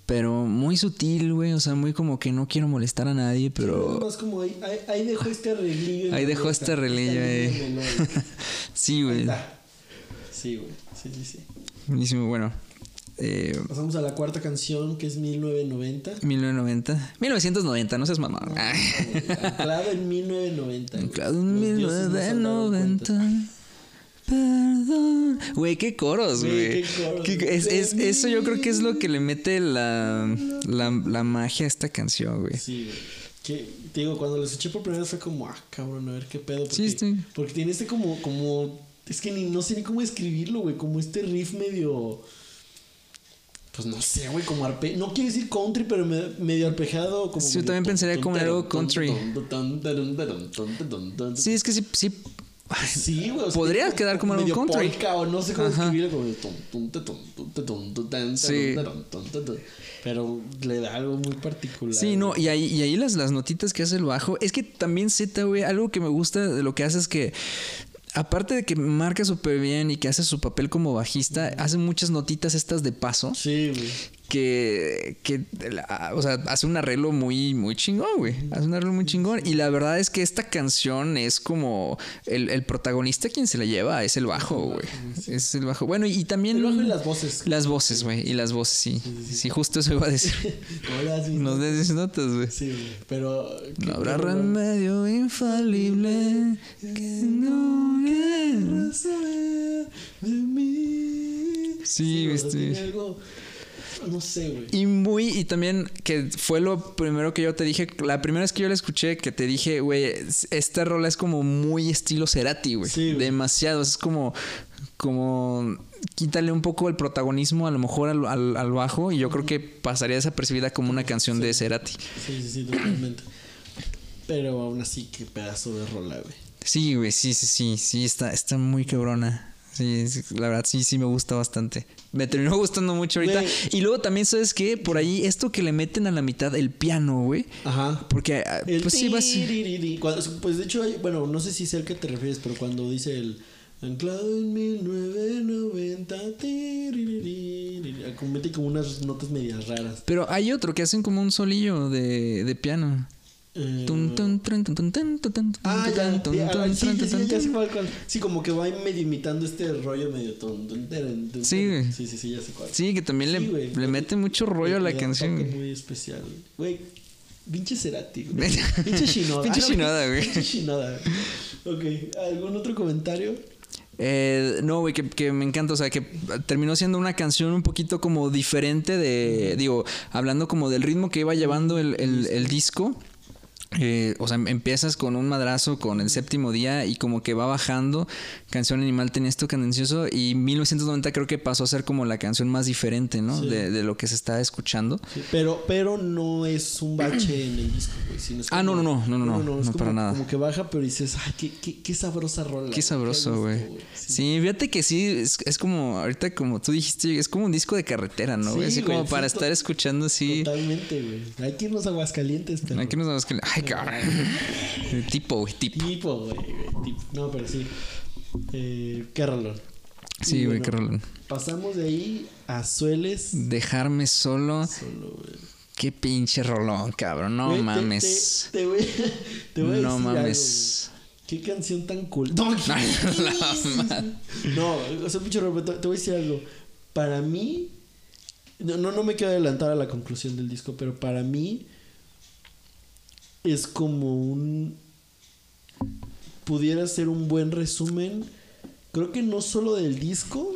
pero muy sutil, güey. O sea, muy como que no quiero molestar a nadie, pero más como ahí, ahí, ahí dejó este arreglillo. ahí dejó este arreglillo ahí. sí, güey. Sí, güey. Sí, sí, sí. Buenísimo, bueno. Eh, Pasamos a la cuarta canción que es 1990. 1990. 1990, no seas mamá. Anclado en 1990. güey. Claro, en Los dioses no se han dado 1990. Perdón. Güey, qué coros, Güey, es- es- eso yo creo que es lo que le mete la, la, la magia a esta canción, güey. Sí, güey. Que, te digo, cuando lo escuché por primera vez fue como, ah, cabrón, a ver qué pedo. Porque, Sí, sí. Porque tiene este como, como, es que ni, no sé ni cómo escribirlo, güey, como este riff medio, pues no sé, güey, como arpe, no quiero decir country, pero me- medio arpejado. Como Sí, yo también pensaría como algo country. Sí, es que sí, sí. Sí, güey. o sea, Podría tiene quedar como algo medio country. polka, o no sé cómo Ajá. escribirlo, como Sí. Pero le da algo muy particular. Sí, no, y ahí, y ahí las, las notitas que hace el bajo. Es que también Z, güey, algo que me gusta de lo que hace es que. Aparte de que marca súper bien y que hace su papel como bajista, hace muchas notitas estas de paso. Sí, güey. Que, que o sea, hace un arreglo muy, muy chingón, güey. Hace un arreglo muy chingón. Y la verdad es que esta canción es como el, el protagonista quien se la lleva, es el bajo, güey. Es el bajo. Bueno, y también. El bajo y las voces. Las voces, güey. Y las voces, sí. Sí, justo eso iba a decir. Nos des notas, güey. Sí, güey. Pero. No habrá remedio infalible que no quiera saber de mí. Sí, o No sé, güey. Y muy, y también que fue lo primero que yo te dije, la primera vez que yo la escuché, que te dije, güey, esta rola es como muy estilo Cerati, güey. Sí. Demasiado, es como, como, quítale un poco el protagonismo a lo mejor al, al- al bajo y yo creo que pasaría desapercibida como una canción de Cerati. Sí, sí, sí, totalmente. Pero aún así, qué pedazo de rola, güey. Sí, güey, sí, sí, sí, sí, está, está muy cabrona. Sí, la verdad, sí, sí me gusta bastante. Me terminó gustando mucho ahorita. Y luego también, ¿sabes qué? Por ahí, esto que le meten a la mitad, el piano, güey. Ají Porque, ah, El pues sí, va a Pues de hecho, hay, bueno, no sé si es el que te refieres, pero cuando dice el anclado en 1990, tiririri, como mete como unas notas medias raras. Pero hay otro que hacen como un solillo de, de piano. Eh, Ah, ah, sí, como que va medio imitando este rollo medio ton, Sí. Sí, sí, sí, ya sé cuál. Sí, que también Sí, le, le mete mucho rollo a la canción. muy especial, güey. Pinche Cerati, güey. Pinche Shinoda. Pinche Ah, no, Shinoda, güey. Pinche Shinoda. Ok, ¿algún otro comentario? Eh, no, güey, que, que me encanta. O sea, que terminó siendo una canción un poquito como diferente de. Digo, hablando como del ritmo que iba llevando el, el- el disco. Eh, o sea, empiezas con un madrazo con el séptimo día y como que va bajando. Canción Animal tenía esto cadencioso y 1990 creo que pasó a ser como la canción más diferente, ¿no? Sí. De, de lo que se estaba escuchando. Sí, pero, pero no es un bache en el disco, güey. sino es Ah, no, como- no, no, no, no, no, no, como- para nada. Como que baja, pero dices, ay, qué, qué, qué sabrosa rola. Qué sabroso, güey. Sí. fíjate que sí, es, es como, ahorita como tú dijiste, es como un disco de carretera, ¿no? güey? Sí, Así como güey, para sí, estar escuchando así. Totalmente, güey. Hay que irnos a Aguascalientes, pero. Aquí nos vamos que... Ay, cabrón. tipo, güey, tipo. Tipo, güey, tipo. No, pero sí. Eh, qué rolón. Sí, güey, bueno, qué rolón. Pasamos de ahí a Sueles. Dejarme solo. Solo, güey. Qué pinche rolón, cabrón. No mames. Te, te voy, te voy a No decir mames. algo. Qué canción tan cool. No, no o sea, pinche Roberto, te voy a decir algo. Para mí, no, no, no me quiero adelantar a la conclusión del disco, pero para mí es como un. Pudiera ser un buen resumen. Creo que no solo del disco,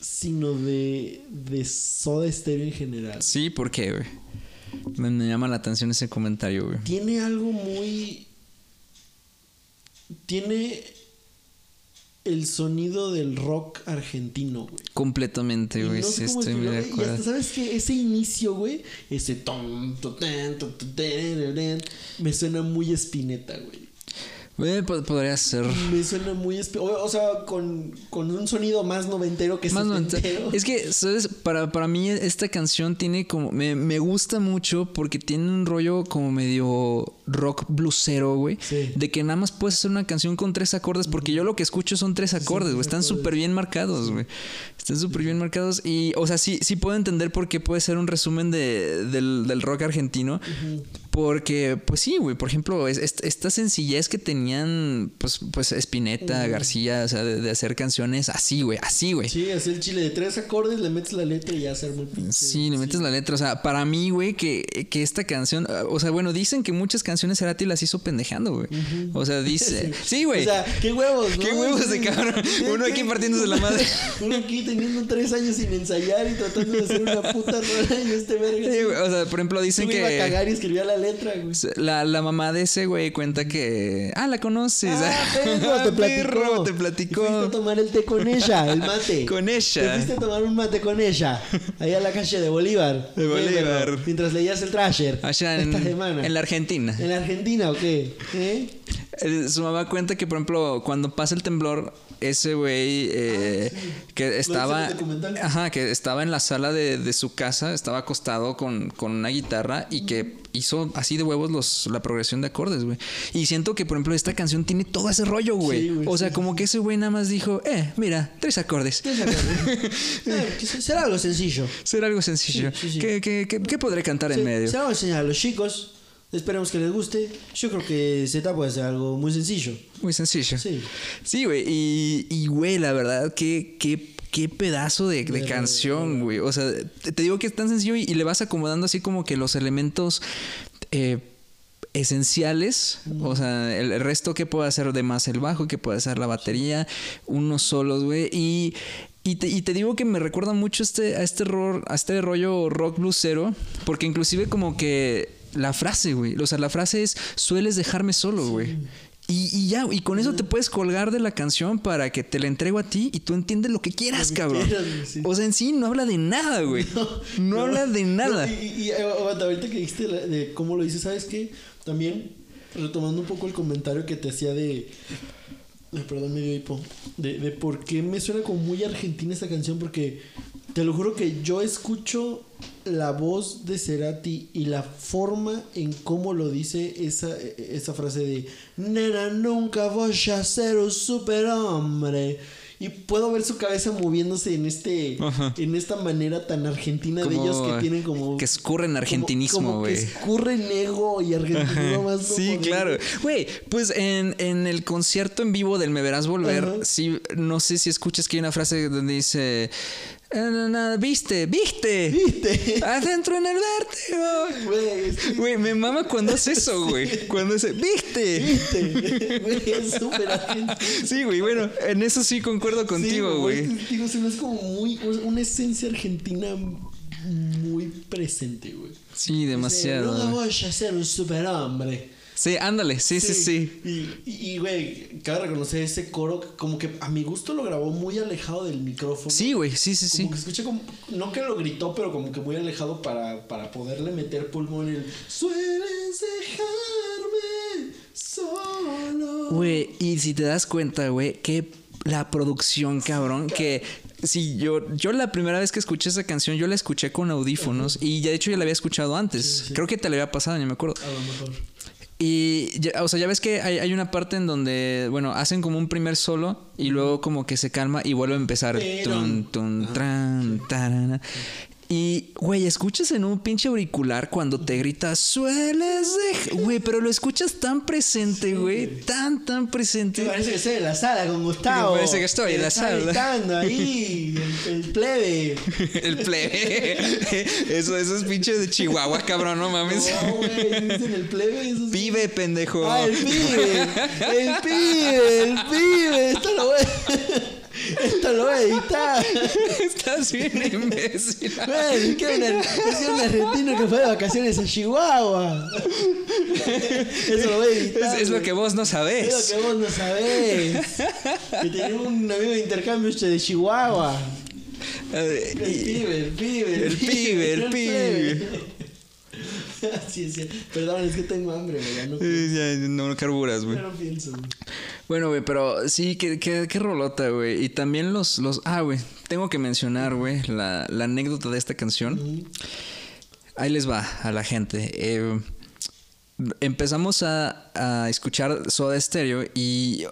sino de, de Soda Stereo en general. Sí, ¿por qué, güey? Me, me llama la atención ese comentario, güey. tiene algo muy. Tiene el sonido del rock argentino, güey. Completamente, güey. no sí, estoy muy de explicarlo, Y hasta acuerdo. sabes que ese inicio, güey, ese tom, to, ten, to, to, tererén, me suena muy espineta, güey. Güey, po- podría ser. Me suena muy o, o sea, con, con un sonido más noventero que Más noventa- Es que, ¿sabes? Para, para mí esta canción tiene como... Me, me gusta mucho porque tiene un rollo como medio rock blusero, güey. Sí. De que nada más puedes hacer una canción con tres acordes porque yo lo que escucho son tres acordes, güey. Están súper bien marcados, güey. Están súper bien marcados y, o sea, sí, sí puedo entender por qué puede ser un resumen de, del, del rock argentino. Porque, pues sí, güey. Por ejemplo, es- es- esta sencillez que tenían, pues, pues Spinetta, García, o sea, de, de hacer canciones así, güey. Así, güey. Sí, así el chile de tres acordes, le metes la letra y ya se arma el pinche- Sí, le metes la letra. O sea, para mí, güey, que, que esta canción. O sea, bueno, dicen que muchas canciones canciones Cerati las hizo pendejando, güey. O sea, dice. Sí, güey. O sea, qué huevos, ¿no? Qué huevos de cabrón. Uno aquí partiéndose la madre. Uno aquí teniendo tres años sin ensayar y tratando de hacer una puta rola y este verga. Sí, güey, o sea, por ejemplo, dicen me iba a que. cagar y escribía la letra, güey. La, la mamá de ese güey cuenta que. Ah, la conoces. Ah, perro, te platicó. Perro, te Y platicó. fuiste a tomar el té con ella, el mate. Con ella. Te fuiste a tomar un mate con ella. Ahí a la calle de Bolívar. De Bolívar. Mientras leías el Trasher. Allá en, Esta semana. en la Argentina. ¿En la Argentina o qué? ¿Eh? Eh, Su mamá cuenta que, por ejemplo, cuando pasa el temblor, ese güey eh, que estaba. Ah, en el documental. Ajá, que estaba en la sala de, de su casa, estaba acostado con, con una guitarra y que hizo así de huevos los, la progresión de acordes, güey. Y siento que, por ejemplo, esta canción tiene todo ese rollo, güey. Sí, o sea, sí, como que ese güey nada más dijo, eh, mira, tres acordes. Eh, que será algo sencillo. Será algo sencillo. Sí. ¿Qué, qué- qué- qué podré cantar en medio? Se lo vamos a enseñar a los chicos. Esperemos que les guste. Yo creo que Z puede ser algo muy sencillo. Muy sencillo. Sí. Sí, güey. Y, y, güey, la verdad, qué, qué, qué pedazo de, de De- canción, güey. O sea, te, te digo que es tan sencillo y, y le vas acomodando así como que los elementos eh, esenciales. O sea, el, el resto que puede hacer de más el bajo, que puede hacer la batería, unos solos, güey. Y. Y te, y te digo que me recuerda mucho este, a, este ro- a este rollo rock bluesero, porque inclusive como que la frase, güey, o sea, la frase es, sueles dejarme solo, güey. Y, y ya, y con eso te puedes colgar de la canción para que te la entrego a ti y tú entiendes lo que quieras, Lo que cabrón. quieras, güey, sí. O sea, en sí no habla de nada, güey. No, habla de nada. No, y, y, y, aguanta, ahorita que dijiste de cómo lo dices, ¿sabes qué? También, retomando un poco el comentario que te hacía de. perdón, me dio hipo. De, de por qué me suena como muy argentina esta canción, porque te lo juro que yo escucho la voz de Cerati y la forma en cómo lo dice esa, esa frase de Nena, nunca voy a ser un superhombre. Y puedo ver su cabeza moviéndose en este Ajá. en esta manera tan argentina de ellos que tienen como que escurren argentinismo, como que güey. escurren ego y argentinismo más Sí, claro. Güey, pues en, en el concierto en vivo del Me Verás Volver, Ajá. sí, no sé si escuchas que hay una frase donde dice, "Eh, na, na, viste, viste, ¿Viste? adentro en el vértigo. Güey, es Güey, me mama cuando hace eso, güey. Cuando hace, viste. ¿Viste? Güey, es súper. Sí, güey, bueno, en eso sí concuerdo contigo, Sí, güey. es que, Digo, se me hace como muy. Una esencia argentina muy presente, güey. Sí, demasiado. No voy a ser un superhombre. Sí, ándale, sí, sí, sí. Y, y, güey, cabe reconocer ese coro, que como que a mi gusto lo grabó muy alejado del micrófono. Sí, güey, sí, sí, sí. Como que escuché como, no que lo gritó, pero como que muy alejado para, para poderle meter pulmón en el Sueles dejarme solo. Güey, y si te das cuenta, güey, que la producción, cabrón, que sí, yo, yo la primera vez que escuché esa canción, yo la escuché con audífonos y ya de hecho ya la había escuchado antes. Creo que te la había pasado, ni me acuerdo. A lo mejor. Y, ya- o sea, ya ves que hay, hay una parte en donde, bueno, hacen como un primer solo y luego como que se calma y vuelve a empezar. Pero- Tun, tun, tran, tarana. Y, güey, escuchas en un pinche auricular cuando te grita, sueles de... Güey, pero lo escuchas tan presente, güey. Tan, tan Me presente. parece que estoy en la sala con Gustavo. Me parece que estoy en la está sala. gritando ahí, el, el plebe. El plebe. Eso, eso es pinche de Chihuahua, cabrón, no mames. No, güey, dicen el plebe. Pibe, pendejo. Ah, el pibe. El pibe, el pibe. Esto lo voy a, esto lo voy a editar. Estás bien imbécil. Es que una- es un argentino que fue de vacaciones a Chihuahua. Eso lo voy a editar. Es, es lo que vos no Es sabés. lo que vos no sabés. Que tenía un amigo de intercambio este de Chihuahua. Eh, El y- pibe, el pibe. El pibe, el pibe. Sí, sí. Perdón, es que tengo hambre, güey. ya No, ya no carburas, güey. ya no pienso. güey. Bueno, güey, pero sí, qué, qué, qué rolota, güey. Y también los, los... Ah, güey, tengo que mencionar, güey, la, la anécdota de esta canción. Ahí les va a la gente. Eh, empezamos a, a escuchar Soda Stereo y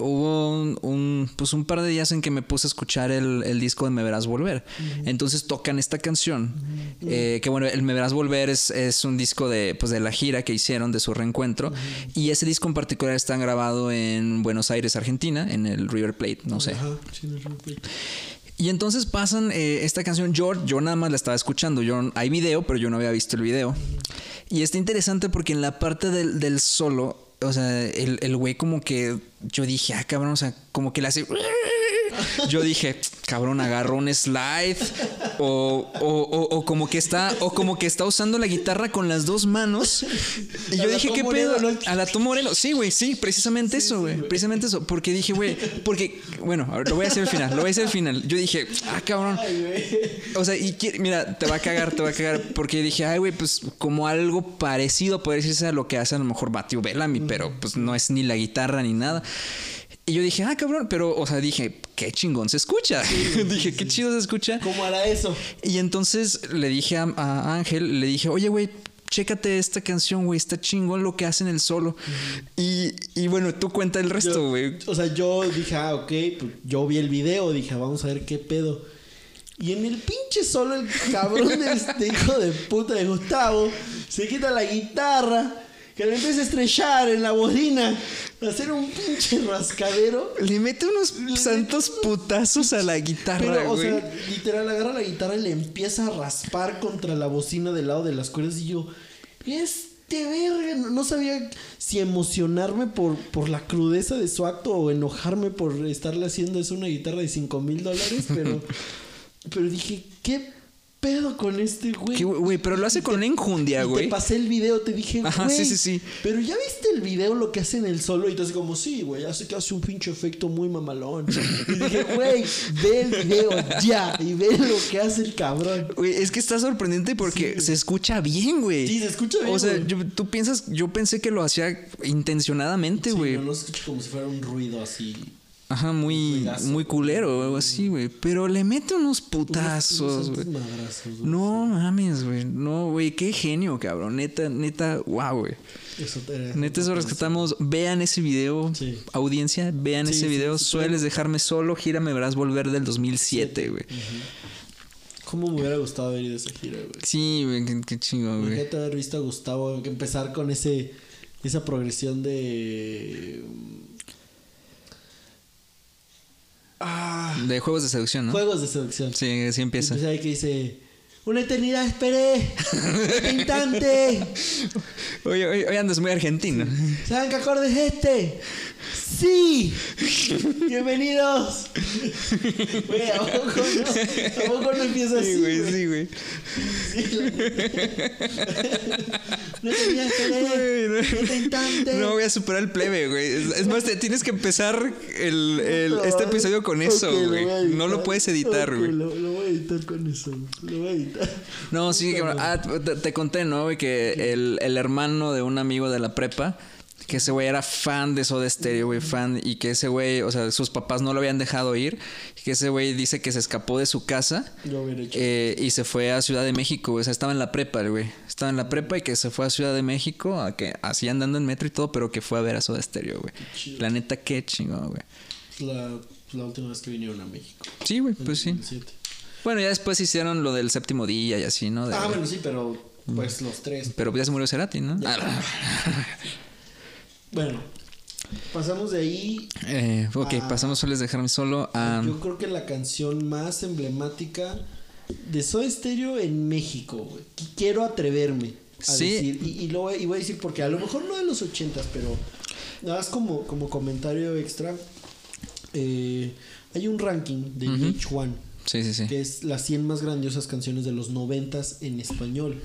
hubo un, un, pues un par de días en que me puse a escuchar el, el disco de Me Verás Volver. Entonces tocan esta canción. eh, que bueno, el Me Verás Volver es, es un disco de, pues de la gira que hicieron de su reencuentro. Y ese disco en particular está grabado en Buenos Aires, Argentina, en el River Plate, no sé. Sí, no, no, no. Y entonces pasan eh, esta canción, yo, yo nada más la estaba escuchando, yo hay video, pero yo no había visto el video. Y está interesante porque en la parte del, del solo, o sea, el, el güey como que yo dije, ah, cabrón, o sea, como que le hace... Yo dije, cabrón, agarró un slide o, o, o, o como que está o como que está usando la guitarra con las dos manos. Y yo dije, ¿qué pedo? ¿no? A la Tom Morello. Sí, güey, sí, precisamente eso, güey. Precisamente eso. Porque dije, güey, porque, bueno, a ver, lo voy a hacer al final, lo voy a hacer al final. Yo dije, ah, cabrón. Ay. O sea, y mira, te va a cagar, te va a cagar. Porque dije, ay, güey, pues como algo parecido puede decirse a lo que hace a lo mejor Matthew Bellamy, pero pues no es ni la guitarra ni nada. Y yo dije, ah, cabrón, pero, o sea, dije, qué chingón se escucha. dije, qué chido se escucha. ¿Cómo hará eso? Y entonces le dije a, a Ángel, le dije, oye, güey, chécate esta canción, güey, está chingón lo que hace en el solo. y, y bueno, tú cuenta el resto, güey. O sea, yo dije, ah, ok, pues yo vi el video, dije, vamos a ver qué pedo. Y en el pinche solo el cabrón de este hijo de puta de Gustavo se quita la guitarra, que le empieza a estrellar en la bocina, a hacer un pinche rascadero. Le mete unos santos putazos a la guitarra, Pero, o güey. sea, literal, agarra la guitarra y le empieza a raspar contra la bocina del lado de las cuerdas. Y yo, este verga, no, no sabía si emocionarme por, por la crudeza de su acto o enojarme por estarle haciendo eso a una guitarra de 5 mil dólares. Pero, pero dije, ¿qué pedo con este güey? Güey, pero lo hace con una enjundia, güey. Te pasé el video, te dije, Ajá, güey. sí, sí, sí. Pero ya viste el video lo que hace en el solo y así como, sí, güey, hace que hace un pinche efecto muy mamalón. Y dije, güey, ve el video ya y ve lo que hace el cabrón. Güey, es que está sorprendente porque se escucha bien, güey. Sí, se escucha bien, O sea, yo- tú piensas, yo pensé que lo hacía intencionadamente, Sí, güey. no, se escucha como si fuera un ruido así. Ajá, muy, muy culero o algo así, güey. Pero le mete unos putazos, güey. No mames, güey. No, güey, qué genio, cabrón. Neta, neta, wow, güey. Neta, eso rescatamos. Vean ese video. Sí. Audiencia, vean Sí, ese video. sí, Sueles dejarme solo. Gira, me verás volver del 2007, güey. ¿Cómo me hubiera gustado a esa gira, güey? Sí, güey, qué, qué chingo, güey. Haber visto a Gustavo que empezar con ese esa progresión de ah, De juegos de seducción, ¿no? juegos de seducción. Sí, así empieza. Empieza ahí que dice una eternidad esperé, este instante. Oye, oye, hoy andas muy argentino. ¿Saben qué acorde es este? ¡Sí! ¡Bienvenidos! Güey, ¿a poco no? ¿A poco no empieza así? Sí, güey, sí, güey. Sí, esperé, no. este instante. No voy a superar el plebe, güey. Es, más, te tienes que empezar el, el- No, este episodio con eso, güey. No lo puedes editar, güey. Lo, lo voy a editar con eso. Lo voy a editar. No, sí, que, ah, te, te conté, ¿no? güey, Que el, el hermano de un amigo de la prepa, que ese güey era fan de Soda Stereo, güey, fan, y que ese güey, o sea, sus papás no lo habían dejado ir, y que ese güey dice que se escapó de su casa Lo hubiera hecho. eh, y se fue a Ciudad de México, güey. O sea, estaba en la prepa, güey. Estaba en la prepa y que se fue a Ciudad de México, a que así andando en metro y todo, pero que fue a ver a Soda Stereo, güey. La neta, qué chingón, güey. la, la última vez que vinieron a México. Sí, güey, pues sí. 2007. Bueno, ya después hicieron lo del séptimo día y así, ¿no? De- Ah, bueno, sí, pero pues los tres. Pero ya se murió Cerati, ¿no? Ah, Bueno, pasamos de ahí. eh, ok, Ah. pasamos sueles dejarme solo a... Yo creo que la canción más emblemática de Soda Stereo en México, güey. Quiero atreverme a Sí. decir. Y, y lo voy, y voy a decir porque a lo mejor no de los ochentas, pero nada más como, como comentario extra. eh, hay un ranking de Ujú. VH1 Sí, sí, sí. que es las 100 más grandiosas canciones de los noventas en español.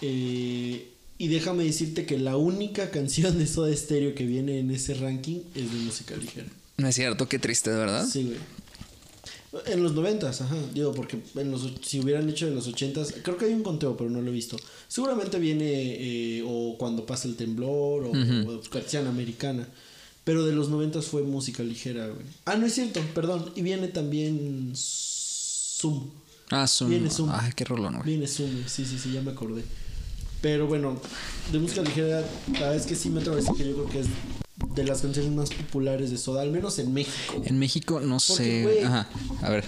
Eh, y déjame decirte que la única canción de Soda Stereo que viene en ese ranking es de música ligera. No es cierto, qué triste, verdad. Sí, güey. En los noventas, ajá. Digo, porque en los, si hubieran hecho en los ochentas, creo que hay un conteo, pero no lo he visto. Seguramente viene eh, o cuando pasa el temblor o, o Persiana americana. Pero de los noventas fue música ligera, güey. Ah, no es cierto, perdón. Y viene también Zoom. Ah, Zoom. Viene Zoom. Ay, qué rolón, güey. Viene Zoom, sí, sí, sí, ya me acordé. Pero bueno, de música ligera, la verdad es que sí me atrevo a decir que yo creo que es de las canciones más populares de Soda, al menos en México. En México, no Porque, sé. güey, Ajá, a ver.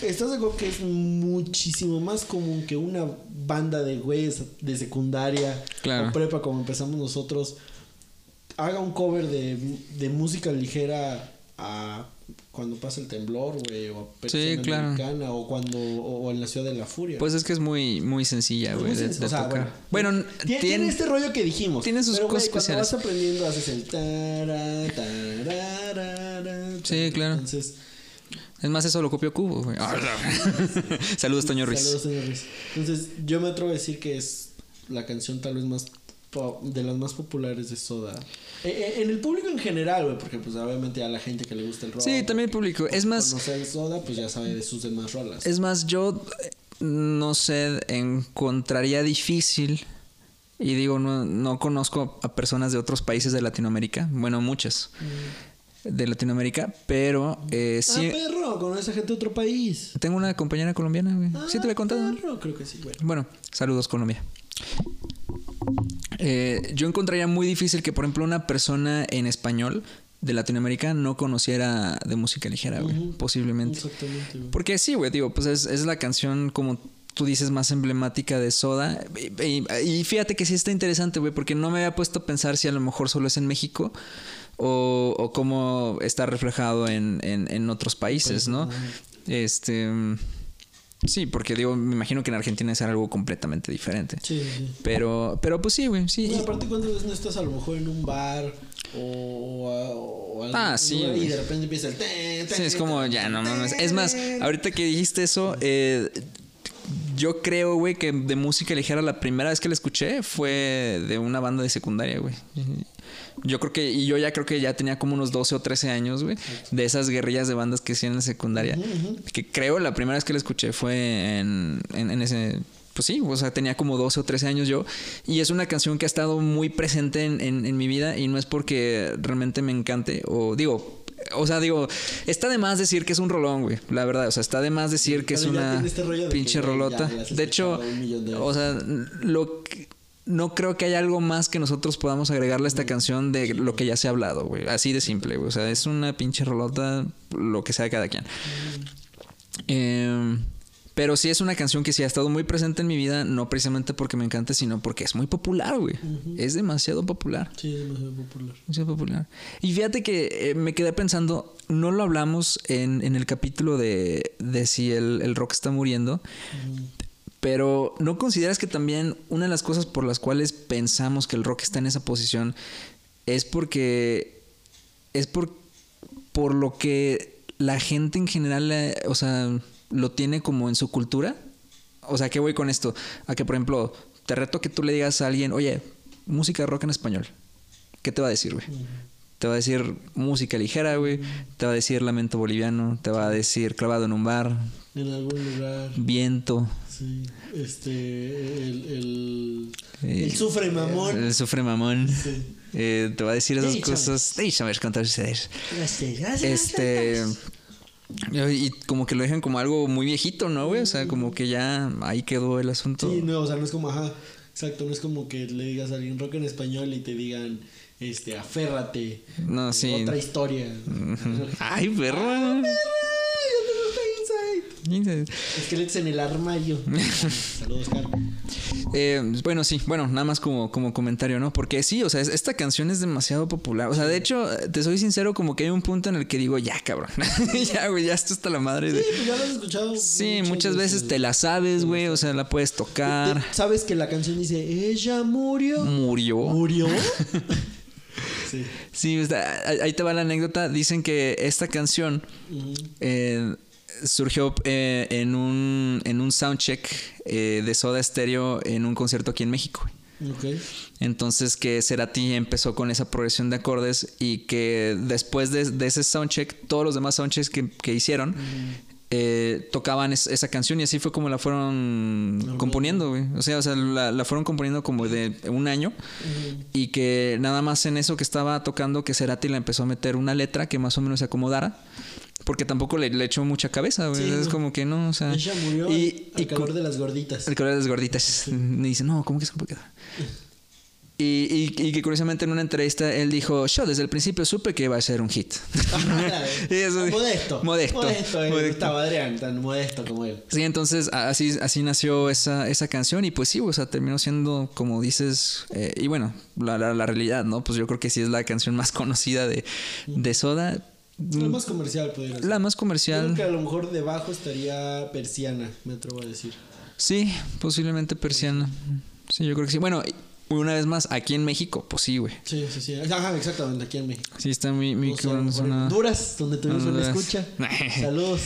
¿Estás de acuerdo que es muchísimo más común que una banda de güeyes de secundaria Claro. o prepa como empezamos nosotros haga un cover de, de música ligera a cuando pasa el temblor, güey, o a Sí, claro. Americana, o cuando, o, o en la ciudad de la furia. Pues es que es muy, muy sencilla, güey, de, de o sea, tocar. Bueno, Tiene, tiene, tiene este rollo que dijimos. tiene sus pero, cosas Cuando especiales. vas aprendiendo, haces el tara, tararara, Sí, claro. Entonces, es más, eso lo copió Cubo, güey. Saludos, Toño Ruiz. Saludos, señor Ruiz. Entonces, yo me atrevo a decir que es la canción tal vez más de las más populares de Soda. Eh, eh, en el público en general, güey, porque pues obviamente a la gente que le gusta el rock. Sí, también el público. Es más, Conocer Soda, pues ya sabe de sus demás rolas. es más, yo eh, no sé, encontraría difícil. Y digo, no, no conozco a personas de otros países de Latinoamérica. Bueno, muchas de Latinoamérica, pero eh, sí. Ah, perro, con esa gente de otro país. Tengo una compañera colombiana, güey. sí, te había contado. Ah, Perro, creo que sí, güey. Bueno, saludos Colombia. Eh, yo encontraría muy difícil que, por ejemplo, una persona en español de Latinoamérica no conociera de música ligera, güey. Posiblemente. Exactamente, güey. Porque sí, güey, digo, pues es, es la canción como tú dices más emblemática de Soda. Y, y- y fíjate que sí está interesante, güey, porque no me había puesto a pensar si a lo mejor solo es en México o, o cómo está reflejado en, en- en otros países, ¿no? Este. Sí, porque digo, me imagino que en Argentina es algo completamente diferente. Sí, sí, sí. Pero, pero pues sí, güey, sí. Bueno, aparte, ¿cuántas veces no estás a lo mejor en un bar o, o, Ah, sí, y de repente empieza el... ten, Sí, ten, es como, ya, no mames. Es más, ahorita que dijiste eso, eh, yo creo, güey, que de música ligera la primera vez que la escuché fue de una banda de secundaria, güey. Yo creo que, y yo ya creo que ya tenía como unos 12 o 13 años, güey, de esas guerrillas de bandas que hacían en la secundaria. Que creo la primera vez que la escuché fue en, en, en ese. Pues sí, o sea, tenía como 12 o 13 años yo. Y es una canción que ha estado muy presente en, en- en mi vida. Y no es porque realmente me encante. O digo, o sea, digo, está de más decir que es un rolón, güey. La verdad, o sea, está de más decir que es una este pinche ya rolota. De hecho, de o sea, lo que- no creo que haya algo más que nosotros podamos agregarle a esta canción de lo que ya se ha hablado, güey. Así de simple, güey. O sea, es una pinche rolota, lo que sea de cada quien. Eh, pero sí es una canción que sí ha estado muy presente en mi vida, no precisamente porque me encante, sino porque es muy popular, güey. Es demasiado popular. Sí, es demasiado popular. Demasiado popular. Y fíjate que eh, me quedé pensando, no lo hablamos en, en el capítulo de, de si el, el rock está muriendo, pero ¿no consideras que también una de las cosas por las cuales pensamos que el rock está en esa posición es porque es por, por lo que la gente en general, o sea, lo tiene como en su cultura? O sea, ¿qué voy con esto? A que, por ejemplo, te reto que tú le digas a alguien, oye, música de rock en español. ¿Qué te va a decir, güey? Te va a decir música ligera, güey. Te va a decir lamento boliviano. Te va a decir clavado en un bar. En algún lugar. Viento. Sí. Este. El. El, Eh, el sufre mamón. El sufre mamón. Sí. Eh, te va a decir esas Déjame. cosas. Déjame contar ustedes. Gracias, gracias. Este. Y como que lo dejan como algo muy viejito, ¿no, güey? O sea, como que ya ahí quedó el asunto. Sí, no, o sea, no es como, ajá, exacto, no es como que le digas a alguien rock en español y te digan, este, aférrate. No, sí. Otra historia. Ay, perro. Esqueletos en el armario. Saludos, Oscar. Eh, bueno, sí, bueno, nada más como, como comentario, ¿no? Porque sí, o sea, es- esta canción es demasiado popular. O sea, de hecho, te soy sincero, como que hay un punto en el que digo, ya, cabrón. ya, güey, ya esto está la madre de. Sí, pues ya lo has escuchado. Sí, muchas veces te la sabes, güey. O sea, la puedes tocar. ¿Sabes que la canción dice, ella murió? Murió. ¿Murió? sí. Sí, ahí ahí te va la anécdota. Dicen que esta canción eh, surgió eh, en, un, en un soundcheck eh, de Soda Stereo en un concierto aquí en México. Entonces que Cerati empezó con esa progresión de acordes y que después de, de ese soundcheck, todos los demás soundchecks que, que hicieron eh, tocaban es- esa canción y así fue como la fueron componiendo, güey. O sea, o sea la, la fueron componiendo como de un año y que nada más en eso que estaba tocando que Cerati le empezó a meter una letra que más o menos se acomodara. Porque tampoco le, le echó mucha cabeza, güey. Sí, es no. como que no, o sea. Ella murió y, al y calor de las gorditas. el color de las gorditas. Me dice, no, ¿cómo que se puede quedar? Y, y- y que curiosamente en una entrevista él dijo, yo desde el principio supe que iba a ser un hit. Y eso- modesto. Modesto. Modesto. eh, Modesto. Gustavo Adrián, tan modesto como él. Sí, entonces así, así nació esa, esa canción y pues sí, o sea, terminó siendo como dices, eh, y bueno, la, la- la realidad, ¿no? Pues yo creo que sí es la canción más conocida de, de Soda La más comercial, podría ser. La más comercial. creo que a lo mejor debajo estaría Persiana, me atrevo a decir. Sí, posiblemente persiana. Sí, yo creo que sí. Bueno, una vez más, aquí en México, pues sí, güey. Sí, sí, sí. Ajá, exactamente, aquí en México. Sí, está muy, muy O sea, zona- Honduras, donde tuvimos una escucha. Saludos.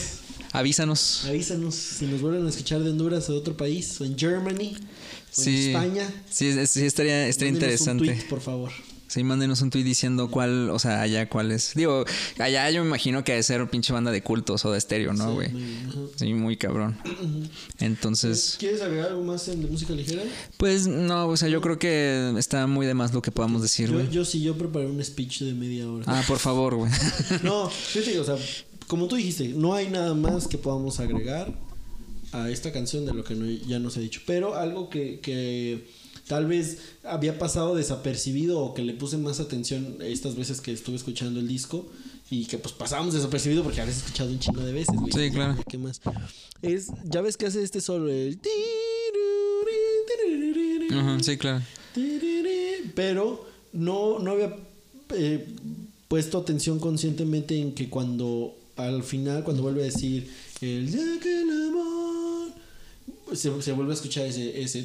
Avísanos. Avísanos si nos vuelven a escuchar de Honduras o de otro país, o en Germany, o Sí. en España. Sí, sí estaría, estaría interesante. Un tweet, por favor. Sí, mándenos un tweet diciendo cuál, o sea, allá cuál es. Digo, allá yo me imagino que debe ser pinche banda de cultos o de estéreo, ¿no, güey? Sí, muy cabrón. Entonces, ¿Quieres agregar algo más en de música ligera? pues no, o sea, yo creo que está muy de más lo que podamos decir, Yo, güey. yo sí, yo preparé un speech de media hora. Ah, por favor, güey. No, fíjate, o sea, como tú dijiste, no hay nada más que podamos agregar a esta canción de lo que no- ya nos he dicho. Pero algo que, que tal vez había pasado desapercibido o que le puse más atención estas veces que estuve escuchando el disco y que pues pasábamos desapercibido porque habías escuchado un chingo de veces, güey. Sí, claro. ¿Qué más? Es, ya ves que hace este solo el... Ajá, sí, claro. Pero no, no había eh, puesto atención conscientemente en que cuando al final, cuando vuelve a decir el ya que el amor, se, se vuelve a escuchar ese, ese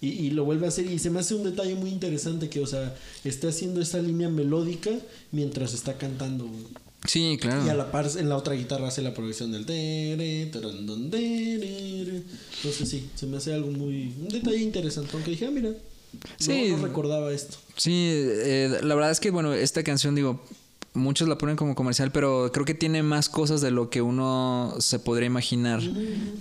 y, y lo vuelve a hacer y se me hace un detalle muy interesante que, o sea, está haciendo esa línea melódica mientras está cantando. güey. Sí, claro. Y a la par en la otra guitarra hace la progresión del. Entonces sí, se me hace algo muy un detalle interesante, aunque dije, ah, mira, Sí. no, no recordaba esto. Sí, eh, la verdad es que, bueno, esta canción, digo, muchos la ponen como comercial, pero creo que tiene más cosas de lo que uno se podría imaginar,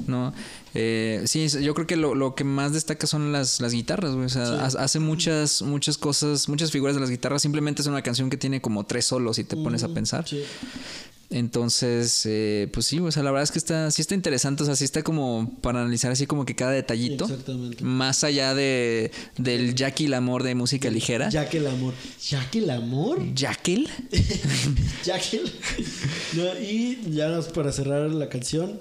¿no? Eh, sí, yo creo que lo, lo que más destaca son las, las guitarras, güey. O sea, ha- hace muchas, muchas cosas, muchas figuras de las guitarras. Simplemente es una canción que tiene como tres solos y te pones a pensar. Sí. Entonces, eh, pues sí, o sea, la verdad es que está, sí está interesante, o sea, sí está como para analizar así como que cada detallito. Exactamente. Más allá de, del Jackie el amor de música ligera. Que el amor. Que el amor. Que el- No, y ya para cerrar la canción,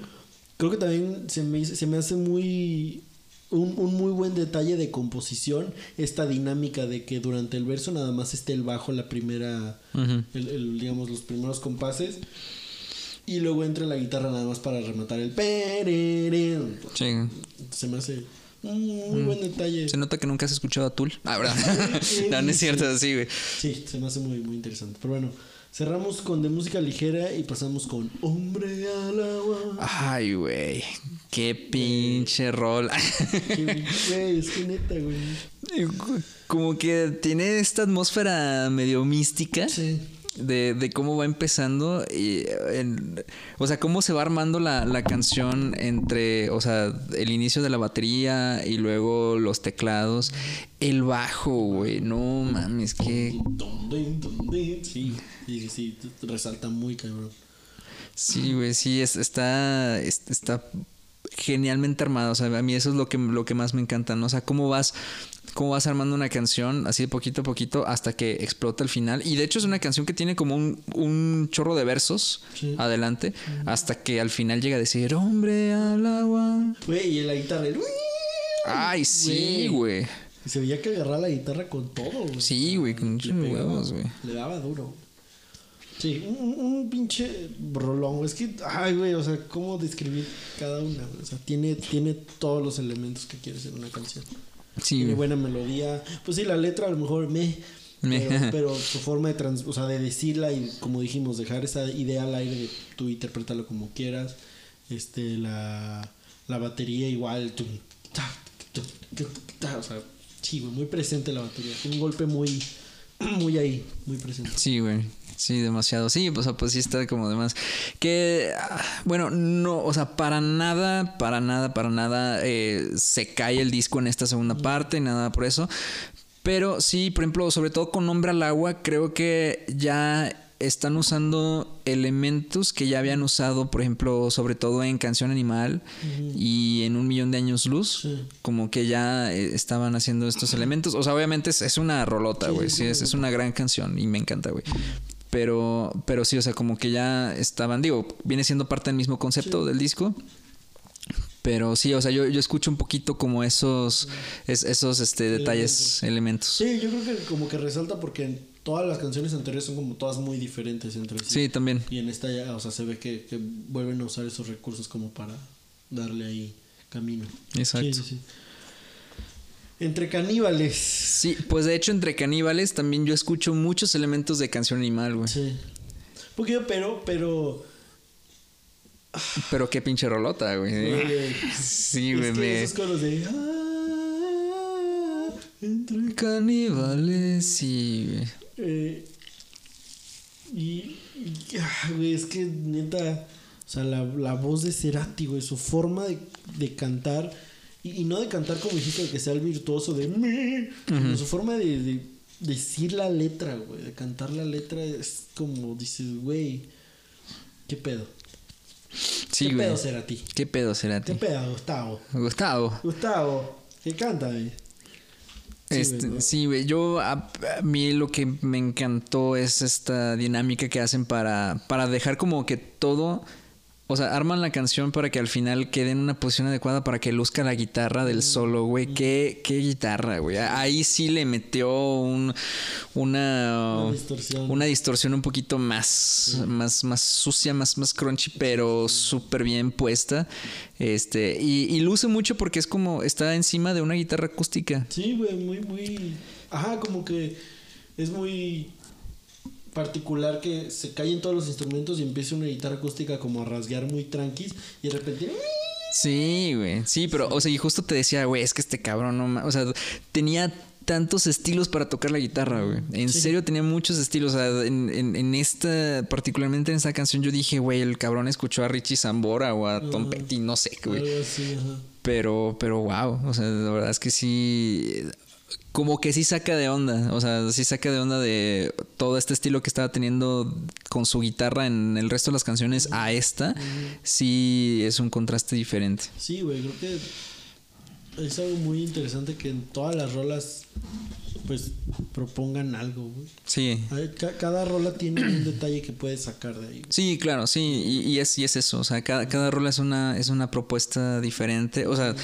creo que también se me, se me hace muy un, un muy buen detalle de composición esta dinámica de que durante el verso nada más esté el bajo la primera Ujú. el, el, digamos los primeros compases y luego entra la guitarra nada más para rematar el perere. Sí. se me hace muy buen detalle Se nota que nunca has escuchado a Tool. Ah, ¿verdad? no, no es cierto, sí, güey. sí se me hace muy muy interesante pero bueno cerramos con de música ligera y pasamos con hombre al agua Ay, güey. Qué pinche rol. Güey, es que neta güey Como que tiene esta atmósfera medio mística. sí De, de cómo va empezando y en- o sea cómo se va armando la, la canción entre o sea el inicio de la batería y luego los teclados. El bajo güey no mames que sí sí sí resalta muy cabrón. Sí, güey, sí, es- está, es- está genialmente armado. O sea, a mí eso es lo que, lo que más me encanta, ¿no? O sea, cómo vas, cómo vas armando una canción así de poquito a poquito hasta que explota el final. Y de hecho es una canción que tiene como un, un chorro de versos Sí. adelante hasta que al final llega a decir, hombre al agua. güey y la guitarra el Ay, sí, güey. Y se veía que agarraba la guitarra con todo, güey. Sí, güey, con muchos huevos, güey. Le daba duro. Sí, un, un- pinche rolón. Es que, ay, güey, o sea, ¿cómo describir cada una? O sea, tiene, tiene todos los elementos que quieres en una canción. Sí, Tiene buena melodía. Pues sí, la letra a lo mejor me. Me. Pero, pero su forma de, trans, o sea, de decirla y, como dijimos, dejar esa idea al aire de tú interpretarlo como quieras. Este, la, la batería igual. tum, ta, tum, ta, o sea, sí, güey, muy presente la batería. Un golpe muy, muy ahí, muy presente. Sí, güey. Sí, demasiado. Sí, o sea, pues sí está como demás. Que, ah, bueno, no, o sea, para nada, para nada, para nada eh, se cae el disco en esta segunda parte, nada por eso. Pero sí, por ejemplo, sobre todo con Nombre al Agua, creo que ya están usando elementos que ya habían usado, por ejemplo, sobre todo en Canción Animal y en Un Millón de Años Luz. Sí. Como que ya eh, estaban haciendo estos elementos. O sea, obviamente es, es una rolota, güey. sí, Sí, es, es una gran canción y me encanta, güey. Pero, pero sí, o sea, como que ya estaban, digo, viene siendo parte del mismo concepto del disco. Pero sí, o sea, yo, yo escucho un poquito como esos, es- esos este, detalles, elementos. Sí, yo creo que como que resalta porque todas las canciones anteriores son como todas muy diferentes entre sí. Sí, también. Y en esta ya, o sea, se ve que, que vuelven a usar esos recursos como para darle ahí camino. Exacto. Sí, sí, sí. Entre caníbales. Sí, pues de hecho entre caníbales también yo escucho muchos elementos de canción animal, güey. Sí. Porque pero, pero. Pero qué pinche rolota, güey. Sí, es que esos coros de. "Ah, entre Caníbales, sí, güey. Eh, y, y- ah, güey, es que neta, o sea, la, la voz de Cerati, güey, su forma de, de cantar, y, y no de cantar como dijiste, de que sea el virtuoso de mí, su forma de, de decir la letra, güey, de cantar la letra es como dices, güey, ¿qué pedo? Sí, ¿Qué güey. pedo Cerati? ¿Qué pedo será ¿Qué pedo, Gustavo? Gustavo. Gustavo, ¿qué canta, güey? Sí, Este, güey. sí, güey. Yo, a, a mí lo que me encantó es esta dinámica que hacen para, para dejar como que todo. O sea, arman la canción para que al final quede en una posición adecuada para que luzca la guitarra del solo, güey. ¿Qué, qué guitarra, güey. Ahí sí le metió un, una, Una distorsión. una distorsión un poquito más, más, más sucia, más, más crunchy, pero súper bien puesta. Este, y, y luce mucho porque es como está encima de una guitarra acústica. Sí, güey, muy, muy. Ajá, como que es muy particular que se callen todos los instrumentos y empiece una guitarra acústica como a rasguear muy tranquis y de repente. Sí, güey. Sí, pero, o sea, y justo te decía, güey, es que este cabrón no O sea, tenía tantos estilos para tocar la guitarra, güey. En serio, tenía muchos estilos. O sea, en, en- en esta, particularmente en esta canción, yo dije, güey, el cabrón escuchó a Richie Zambora o a Tom Petty, no sé, güey. Algo así, ajá. Pero, pero wow, o sea, la verdad es que sí, como que sí saca de onda, o sea, sí saca de onda de todo este estilo que estaba teniendo con su guitarra en el resto de las canciones a esta, sí es un contraste diferente. Sí, güey, creo que es algo muy interesante que en todas las rolas, pues, propongan algo, güey. Sí. Cada rola tiene un detalle que puedes sacar de ahí. Sí, claro, sí, y, y es, y es eso, o sea, cada, cada rola es una, es una propuesta diferente, o sea,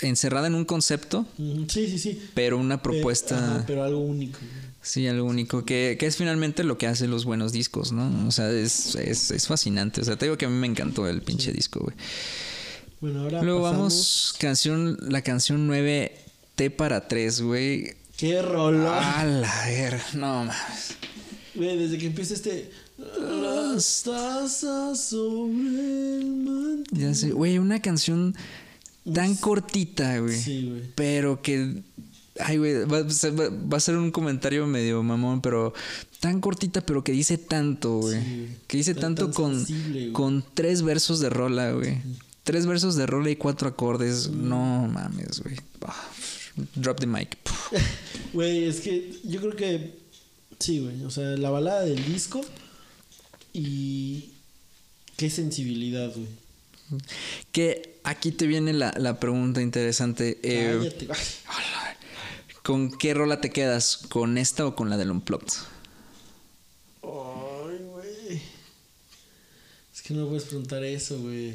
encerrada en un concepto, Sí, sí, sí. pero una Pero- propuesta... ajá, pero algo único. Sí, algo único, que, que es finalmente lo que hace los buenos discos, ¿no? O sea, es, es, es fascinante. O sea, te digo que a mí me encantó el pinche disco, güey. Bueno, ahora Luego pasamos- vamos, canción, la canción 9, T para 3, güey. ¡Qué rola! A la ver, no mames. Güey, desde que empieza este. Las tazas sobre el mantel. Ya sé, güey, una canción tan cortita, güey. Sí, güey. Pero que. Ay, güey, va, a ser- va- va a ser un comentario medio mamón, pero tan cortita, pero que dice tanto, güey. Sí, que dice Tan- tanto tan con, sensible, con tres versos de rola, güey. Tres versos de rola y cuatro acordes. No mames, güey. Ah, Drop the mic. Güey, es que yo creo que. Sí, güey. O sea, la balada del disco. Y. Qué sensibilidad, güey. Que aquí te viene la, la pregunta interesante. eh, ¿Con qué rola te quedas? ¿Con esta o con la del Unplugged? Ay, güey. Es que no puedes preguntar eso, güey.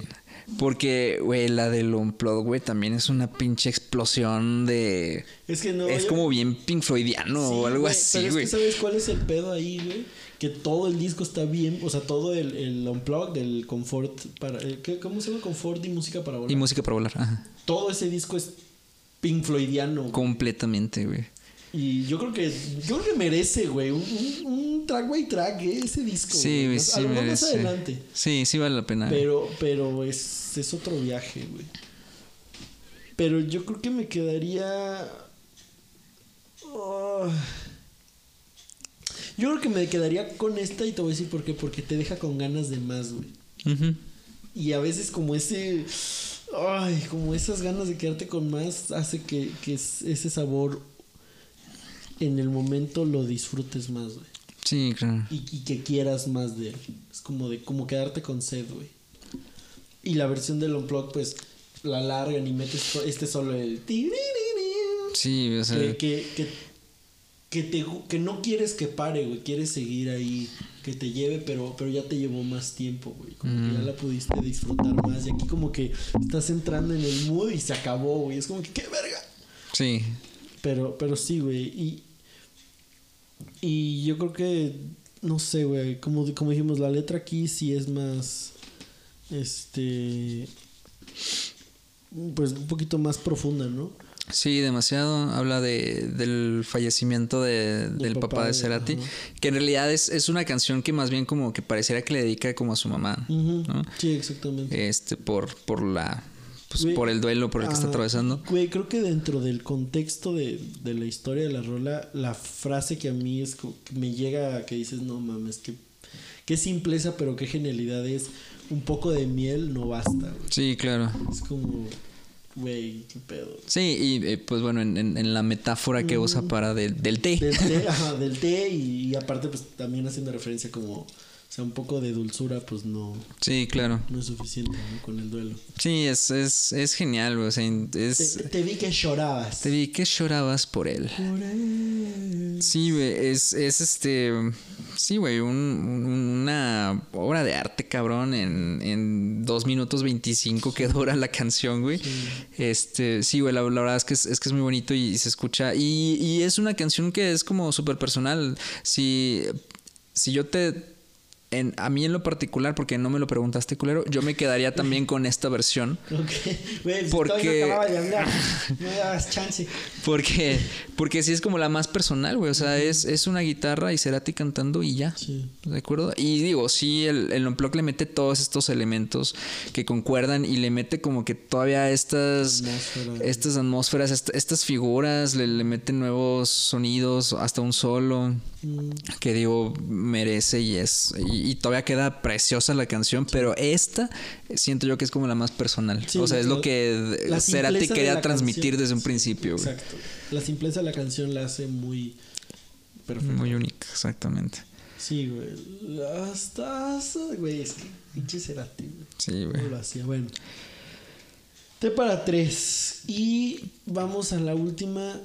Porque, güey, la del Unplugged, güey, también es una pinche explosión de... Es que no. es yo- como bien Pink Floydiano Sí, o algo así, güey. es que ¿sabes cuál es el pedo ahí, güey? Que todo el disco está bien, o sea, todo el, el unplug del confort para... eh, ¿qué- ¿Cómo se llama? Confort y música para volar. Y música para volar, ajá. todo ese disco es Pink Floydiano. güey. Completamente, güey. Y yo creo que yo creo que merece, güey, un, un, track by track, eh, ese disco. Sí, güey, sí a lo mejor más adelante. Sí, sí vale la pena. Pero, pero es, es otro viaje, güey. Pero yo creo que me quedaría. Oh. Yo creo que me quedaría con esta y te voy a decir por qué. Porque te deja con ganas de más, güey. Ujú. Y a veces como ese... Ay, como esas ganas de quedarte con más hace que, que es- ese sabor en el momento lo disfrutes más, güey. Sí, claro. Y, y que quieras más de él. Es como de como quedarte con sed, güey. Y la versión del Unplug, pues, la largan y metes este solo el... Sí, o sea... Que, que, que que te que no quieres que pare, güey, quieres seguir ahí, que te lleve, pero pero ya te llevó más tiempo, güey, como que ya la pudiste disfrutar más y aquí como que estás entrando en el mood y se acabó, güey, es como que qué verga. Sí. Pero pero sí, güey, y y yo creo que no sé, güey, como como dijimos, la letra aquí sí es más este pues un poquito más profunda, ¿no? Sí, demasiado. Habla de, del fallecimiento de, del, papá, papá de Cerati. ajá. Que en realidad es, es una canción que más bien como que pareciera que le dedica como a su mamá. Sí, exactamente. Este, por, por la. Pues Güey, por el duelo por el que está atravesando. Güey, creo que dentro del contexto de, de la historia de la rola, la frase que a mí es que me llega a que dices, no mames, que qué simpleza, pero qué genialidad es. Un poco de miel no basta, güey. Sí, claro. Es como, güey, qué pedo. Sí, y eh, pues bueno, en, en- en la metáfora que usa para del del té. Del té, ajá, del té y, y aparte pues también haciendo referencia como, o sea, un poco de dulzura pues no, Sí, claro. no es suficiente ¿no? con el duelo. Sí, es, es, es genial, güey. O sea, es. Te, te vi que llorabas. Te vi que llorabas por él. Por él. Sí, güey, es, es este. Sí, güey, un- un- una obra de arte, cabrón, en, en 2 minutos 25 que dura la canción, güey. Este, sí, güey, la, la verdad es que es, es que es muy bonito y, se escucha. Y, y es una canción que es como súper personal. Si, si yo te. En, a mí en lo particular, porque no me lo preguntaste, culero, yo me quedaría también con esta versión. Ok, güey, pues Porque- no de hablar. No me das chance. Porque, porque sí es como la más personal, güey. O sea, es, es una guitarra y Cerati cantando y ya. Sí. ¿De acuerdo? Y digo, sí, el, el Unplugged le mete todos estos elementos que concuerdan y le mete como que todavía estas Atmósfera. estas atmósferas, est- estas figuras, le, le mete nuevos sonidos, hasta un solo que digo merece y es y, y todavía queda preciosa la canción, pero esta siento yo que es como la más personal. Sí, o sea, es lo que Cerati quería transmitir canción. desde un Sí, principio, güey. Exacto. La simpleza de la canción la hace muy perfecta. Muy única, exactamente. Sí, güey. Hasta, güey, es que pinche Cerati, güey. Sí, güey. ¿Cómo lo hacía? Bueno. T para tres. Y vamos a la última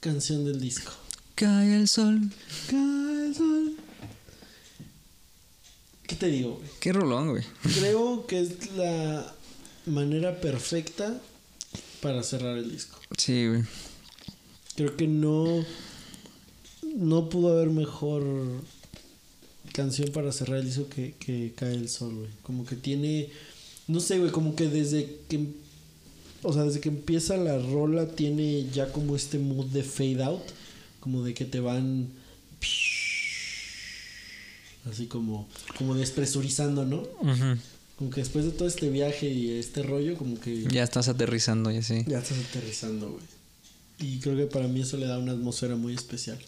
canción del disco. Cae el sol. Cae el sol. ¿Qué te digo, güey? Qué rolón, güey. Creo que es la manera perfecta para cerrar el disco. Sí, güey. Creo que no. No pudo haber mejor canción para cerrar el disco que, que Cae el Sol, güey. Como que tiene. No sé, güey, como que desde que. O sea, desde que empieza la rola tiene ya como este mood de fade out. Como de que te van. Así como. Como despresurizando, ¿no? Como que después de todo este viaje y este rollo, como que. Ya estás aterrizando y así. Ya estás aterrizando, güey. Y creo que para mí eso le da una atmósfera muy especial.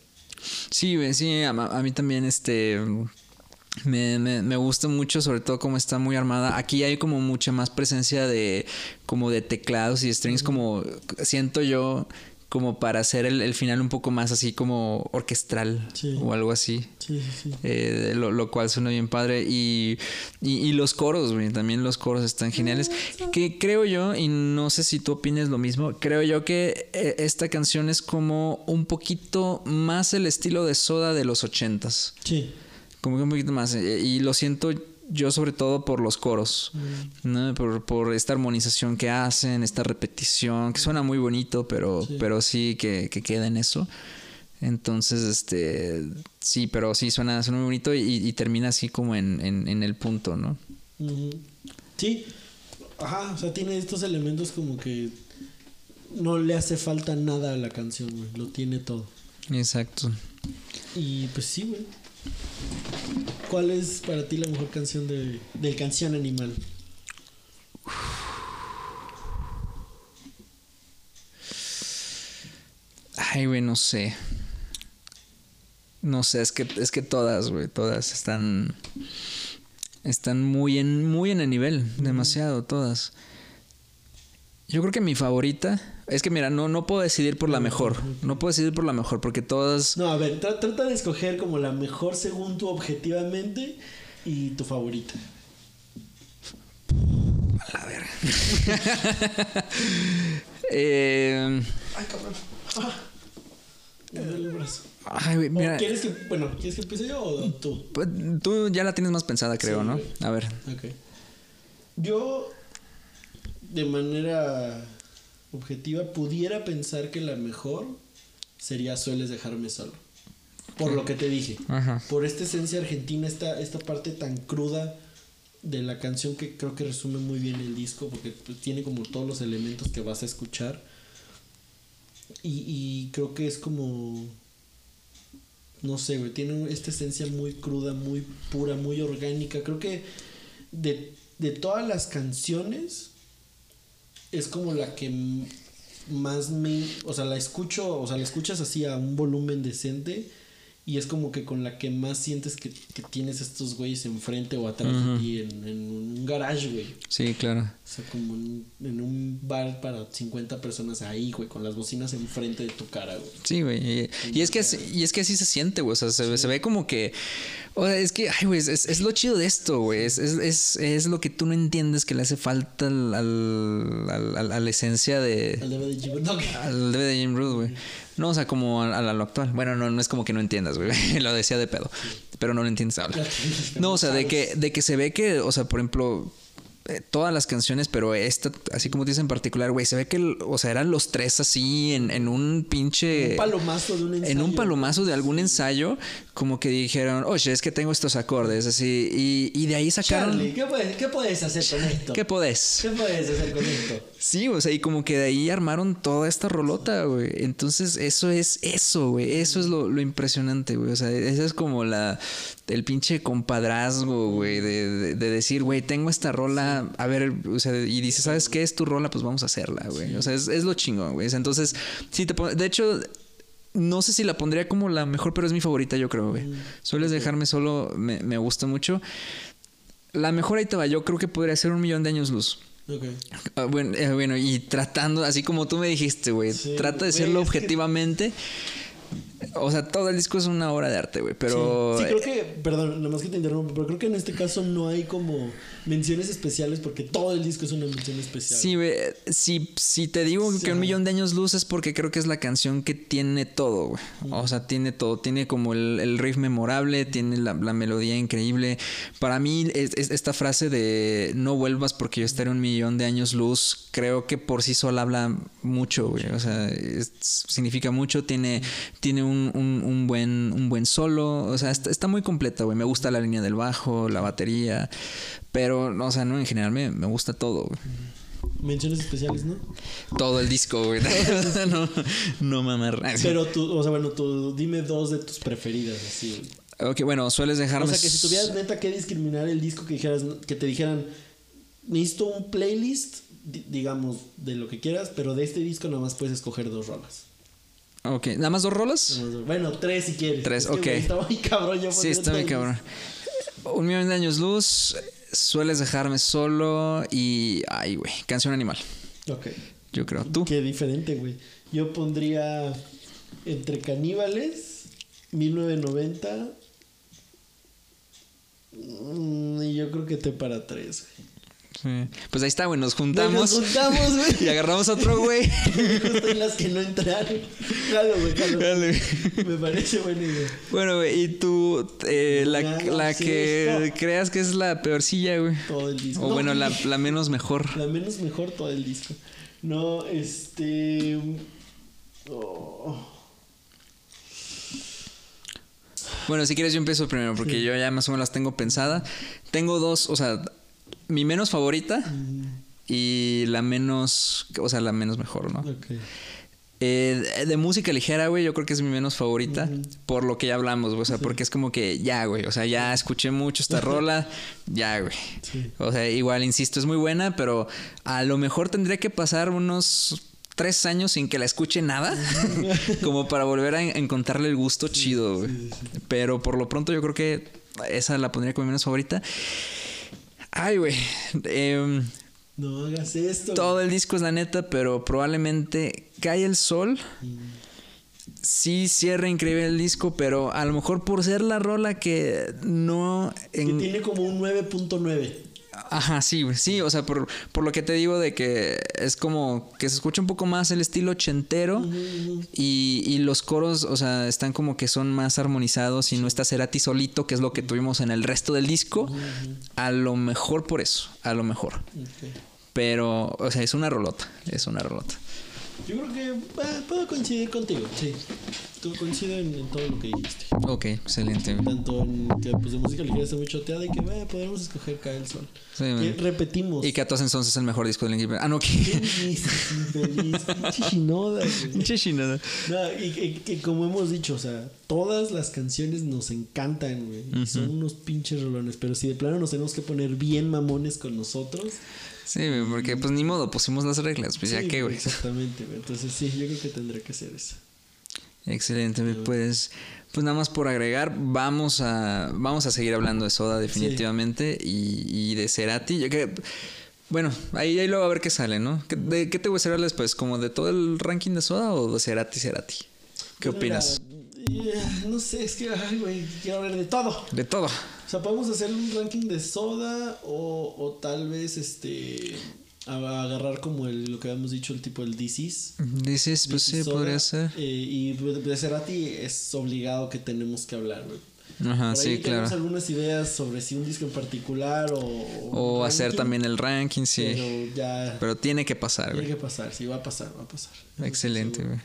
Sí, güey, sí, a, a mí también este me, me, me gusta mucho, sobre todo como está muy armada. Aquí hay como mucha más presencia de como de teclados y strings, como siento yo como para hacer el, el final un poco más así como orquestral Sí. o algo así. Sí, sí, sí. Eh, lo, lo cual suena bien padre. Y, y, y los coros, güey. También los coros están geniales. Que creo yo, y no sé si tú opines lo mismo, creo yo que eh, esta canción es como un poquito más el estilo de soda de los ochentas. Sí. Como que un poquito más. eh, Y lo siento yo sobre todo por los coros. ¿no? Por, por esta armonización que hacen, esta repetición, que suena muy bonito, pero Sí. pero sí que, que queda en eso. Entonces, este, sí, pero sí suena, suena muy bonito y, y termina así como en, en, en el punto, ¿no? Sí. Ajá, o sea, tiene estos elementos como que no le hace falta nada a la canción, güey. Lo tiene todo. Exacto. Y pues sí, güey. ¿Cuál es para ti la mejor canción de, del canción animal? Ay, güey, no sé. No sé, es que, es que todas, güey, todas están. Están muy en, muy en el nivel, demasiado, todas. Yo creo que mi favorita. Es que mira, no, no puedo decidir por la mejor. No puedo decidir por la mejor, porque todas. No, a ver, tra- trata de escoger como la mejor según tú objetivamente y tu favorita. A ver. eh, Ay, cabrón. Ah. El brazo. Ay, güey, ¿O mira. ¿Quieres que, bueno, ¿quieres que empiece yo o tú? pues, Tú ya la tienes más pensada, creo, Sí, ¿no? güey. A ver. Ok. Yo, de manera objetiva, pudiera pensar que la mejor sería Sueles dejarme solo. Por lo que te dije. Ajá. Por esta esencia argentina, esta, esta parte tan cruda de la canción que creo que resume muy bien el disco, porque pues, tiene como todos los elementos que vas a escuchar. Y, y creo que es como... No sé, güey, tiene esta esencia muy cruda, muy pura, muy orgánica. Creo que de, de todas las canciones es como la que más me... O sea, la escucho, o sea, la escuchas así a un volumen decente y es como que con la que más sientes que, que tienes estos güeyes enfrente o atrás de ti en, en un garage, güey. Sí, claro. O sea, como en, en un bar para 50 personas ahí, güey, con las bocinas enfrente de tu cara, güey. Sí, güey. Y, y es que así- y es que así se siente, güey. O sea, se, ve- se ve como que. O sea, es que, ay, güey, es, es lo chido de esto, güey. Es, es, es, lo que tú no entiendes que le hace falta al, al- al- a la esencia de. Al DVD de Jim- Al DVD de Jim Root, güey. No, o sea, como a, a lo actual. Bueno, no, no es como que no entiendas, güey. lo decía de pedo. Pero no lo entiendes ahora. No, o sea, de que, de que se ve que, o sea, por ejemplo, eh, todas las canciones, pero esta, así como dice en particular, güey, se ve que, el- o sea, eran los tres así en, en un pinche. un palomazo de un ensayo. En un palomazo de algún ensayo, como que dijeron, oye, es que tengo estos acordes, así, y, y de ahí sacaron. Charlie, ¿qué puedes, ¿qué puedes hacer con esto? ¿Qué podés? ¿Qué puedes hacer con esto? Sí, o sea, y como que de ahí armaron toda esta rolota, güey. Entonces, eso es eso, güey. Eso es lo, lo impresionante, güey. O sea, ese es como la el pinche compadrazgo, güey, de, de- de decir, güey, tengo esta rola, a ver, o sea, y dices, ¿sabes qué es tu rola? Pues vamos a hacerla, güey. O sea, es, es lo chingón, güey. Entonces, sí te de hecho, no sé si la pondría como la mejor, pero es mi favorita, yo creo, güey. Sueles dejarme solo, me, me gusta mucho. La mejor ahí te va, yo creo que podría ser un millón de años luz. Ok. Ah, bueno, eh, bueno, y tratando, así como tú me dijiste, güey, Sí, trata de que- objetivamente. O sea, todo el disco es una obra de arte, güey, pero... Sí, sí, creo que, perdón, nada más que te interrumpo, pero creo que en este caso no hay como menciones especiales porque todo el disco es una mención especial. Sí, güey, si, si te digo Sí, que un millón de años luz es porque creo que es la canción que tiene todo, güey. O sea, tiene todo. Tiene como el, el riff memorable, tiene la, la melodía increíble. Para mí, es- es- esta frase de no vuelvas porque yo estaré un millón de años luz, creo que por sí sola habla mucho, güey. O sea, es- significa mucho. Tiene, tiene un, un- un buen, un buen solo. O sea, está, está muy completa, güey. Me gusta la línea del bajo, la batería. Pero, o sea, no, en general me, me gusta todo, güey. Menciones especiales, ¿no? Todo el disco, güey. no, no mamar. Pero tú, o sea, bueno, tú dime dos de tus preferidas, así. Ok, bueno, sueles O dejarme. sea, que si tuvieras neta que discriminar el disco que dijeras, que te dijeran, necesito un playlist, di- digamos, de lo que quieras, pero de este disco nada más puedes escoger dos rolas. Ok, ¿nada más dos rolas? Bueno, tres si quieres. Tres, Es que, ok. Está muy cabrón yo Sí, está muy cabrón. Un millón de años luz, sueles dejarme solo y. Ay, güey, canción animal. Ok. Yo creo. ¿Tú? Qué diferente, güey. Yo pondría entre caníbales, 1990. mm, Y yo creo que te para tres, güey. Sí. Pues ahí está, güey, nos juntamos. Nos juntamos, güey. y agarramos otro, güey. Justo en las que no entraron. Jalo, güey, jalo. Dale. Me parece buena idea. Bueno, güey, y tú, eh, la, la que creas que es la peorcilla, güey. Todo el disco. O No, bueno, la, la menos mejor. La menos mejor todo el disco. No, este. oh, Bueno, si quieres yo empiezo primero porque yo ya más o menos las tengo pensada. Tengo dos, o sea, mi menos favorita y la menos, o sea, la menos mejor, ¿no? Eh, de música ligera, güey, yo creo que es mi menos favorita por lo que ya hablamos, güey, o sea, porque es como que ya, güey, o sea, ya escuché mucho esta rola, ya, güey. Sí. O sea, igual, insisto, es muy buena, pero a lo mejor tendría que pasar unos tres años sin que la escuche nada, como para volver a en- encontrarle el gusto chido, güey. Pero por lo pronto yo creo que esa la pondría como mi menos favorita. Ay, güey. em, No hagas esto. todo el disco es la neta, pero probablemente Cae el Sol. Sí cierra increíble el disco, pero a lo mejor por ser la rola que no... Que en- tiene como un 9.9. Ajá, sí, sí, o sea, por, por lo que te digo de que es como que se escucha un poco más el estilo ochentero y, y los coros, o sea, están como que son más armonizados y no está Cerati solito, que es lo que tuvimos en el resto del disco. A lo mejor por eso, a lo mejor. Pero, o sea, es una rolota, es una rolota. Yo creo que ah, puedo coincidir contigo, sí. Tú coincido en, en todo lo que dijiste. Ok, excelente. Tanto en que pues, de música ligera está muy choteada y que eh, podemos escoger Cae el Sol. Sí, que repetimos. Y que a todos entonces es el mejor disco de Linkin Park. Ah, no, Qué que... infeliz. Pinche Shinoda. No, y que, que como hemos dicho, o sea, todas las canciones nos encantan, güey. y Son unos pinches rolones. Pero si de plano nos tenemos que poner bien mamones con nosotros. Sí, porque pues ni modo, pusimos las reglas, pues ya sí, qué, güey. Exactamente, güey. Entonces sí, yo creo que tendré que ser eso. Excelente, pues, pues nada más por agregar, vamos a, vamos a seguir hablando de Soda definitivamente y, y de Cerati. Yo que, bueno, ahí, ahí luego a ver qué sale, ¿no? ¿Qué, ¿De qué te gustaría hablar después? ¿Como de todo el ranking de Soda o de Cerati, Cerati? ¿Qué Pero opinas? no sé, es que, ay, güey, quiero hablar de todo. De todo. O sea, podemos hacer un ranking de soda o, o tal vez este a- agarrar como el, lo que habíamos dicho, el tipo del DCs. Dices, pues sí, podría ser. y de Cerati es obligado que tenemos que hablar, güey. Ajá, Por ahí sí, tenemos claro. algunas ideas sobre si un disco en particular o... O un hacer también el ranking, sí. Pero ya... Pero tiene que pasar, tiene güey. que pasar, sí, va a pasar, va a pasar. Excelente, güey.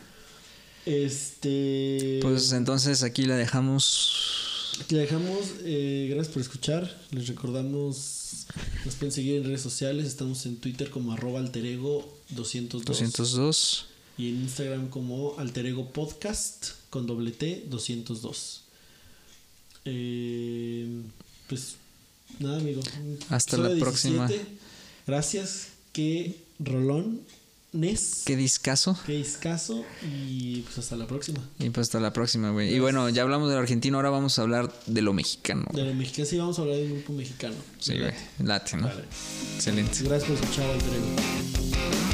Este... Pues entonces aquí la dejamos. La dejamos. eh, gracias por escuchar. Les recordamos, nos pueden seguir en redes sociales. Estamos en Twitter como arroba alterego 202. 202. Y en Instagram como alterego podcast con doble T 202. Eh, pues nada, amigo. Hasta la próxima. Gracias. Qué rolón. Nes. Qué discaso. Qué discaso. Y pues hasta la próxima. Y pues hasta la próxima, güey. Y bueno, ya hablamos del argentino, ahora vamos a hablar de lo mexicano. De lo mexicano, sí, vamos a hablar de un grupo mexicano. Sí, güey. Late, ¿no? Vale. Excelente. Gracias por escuchar, Alterego.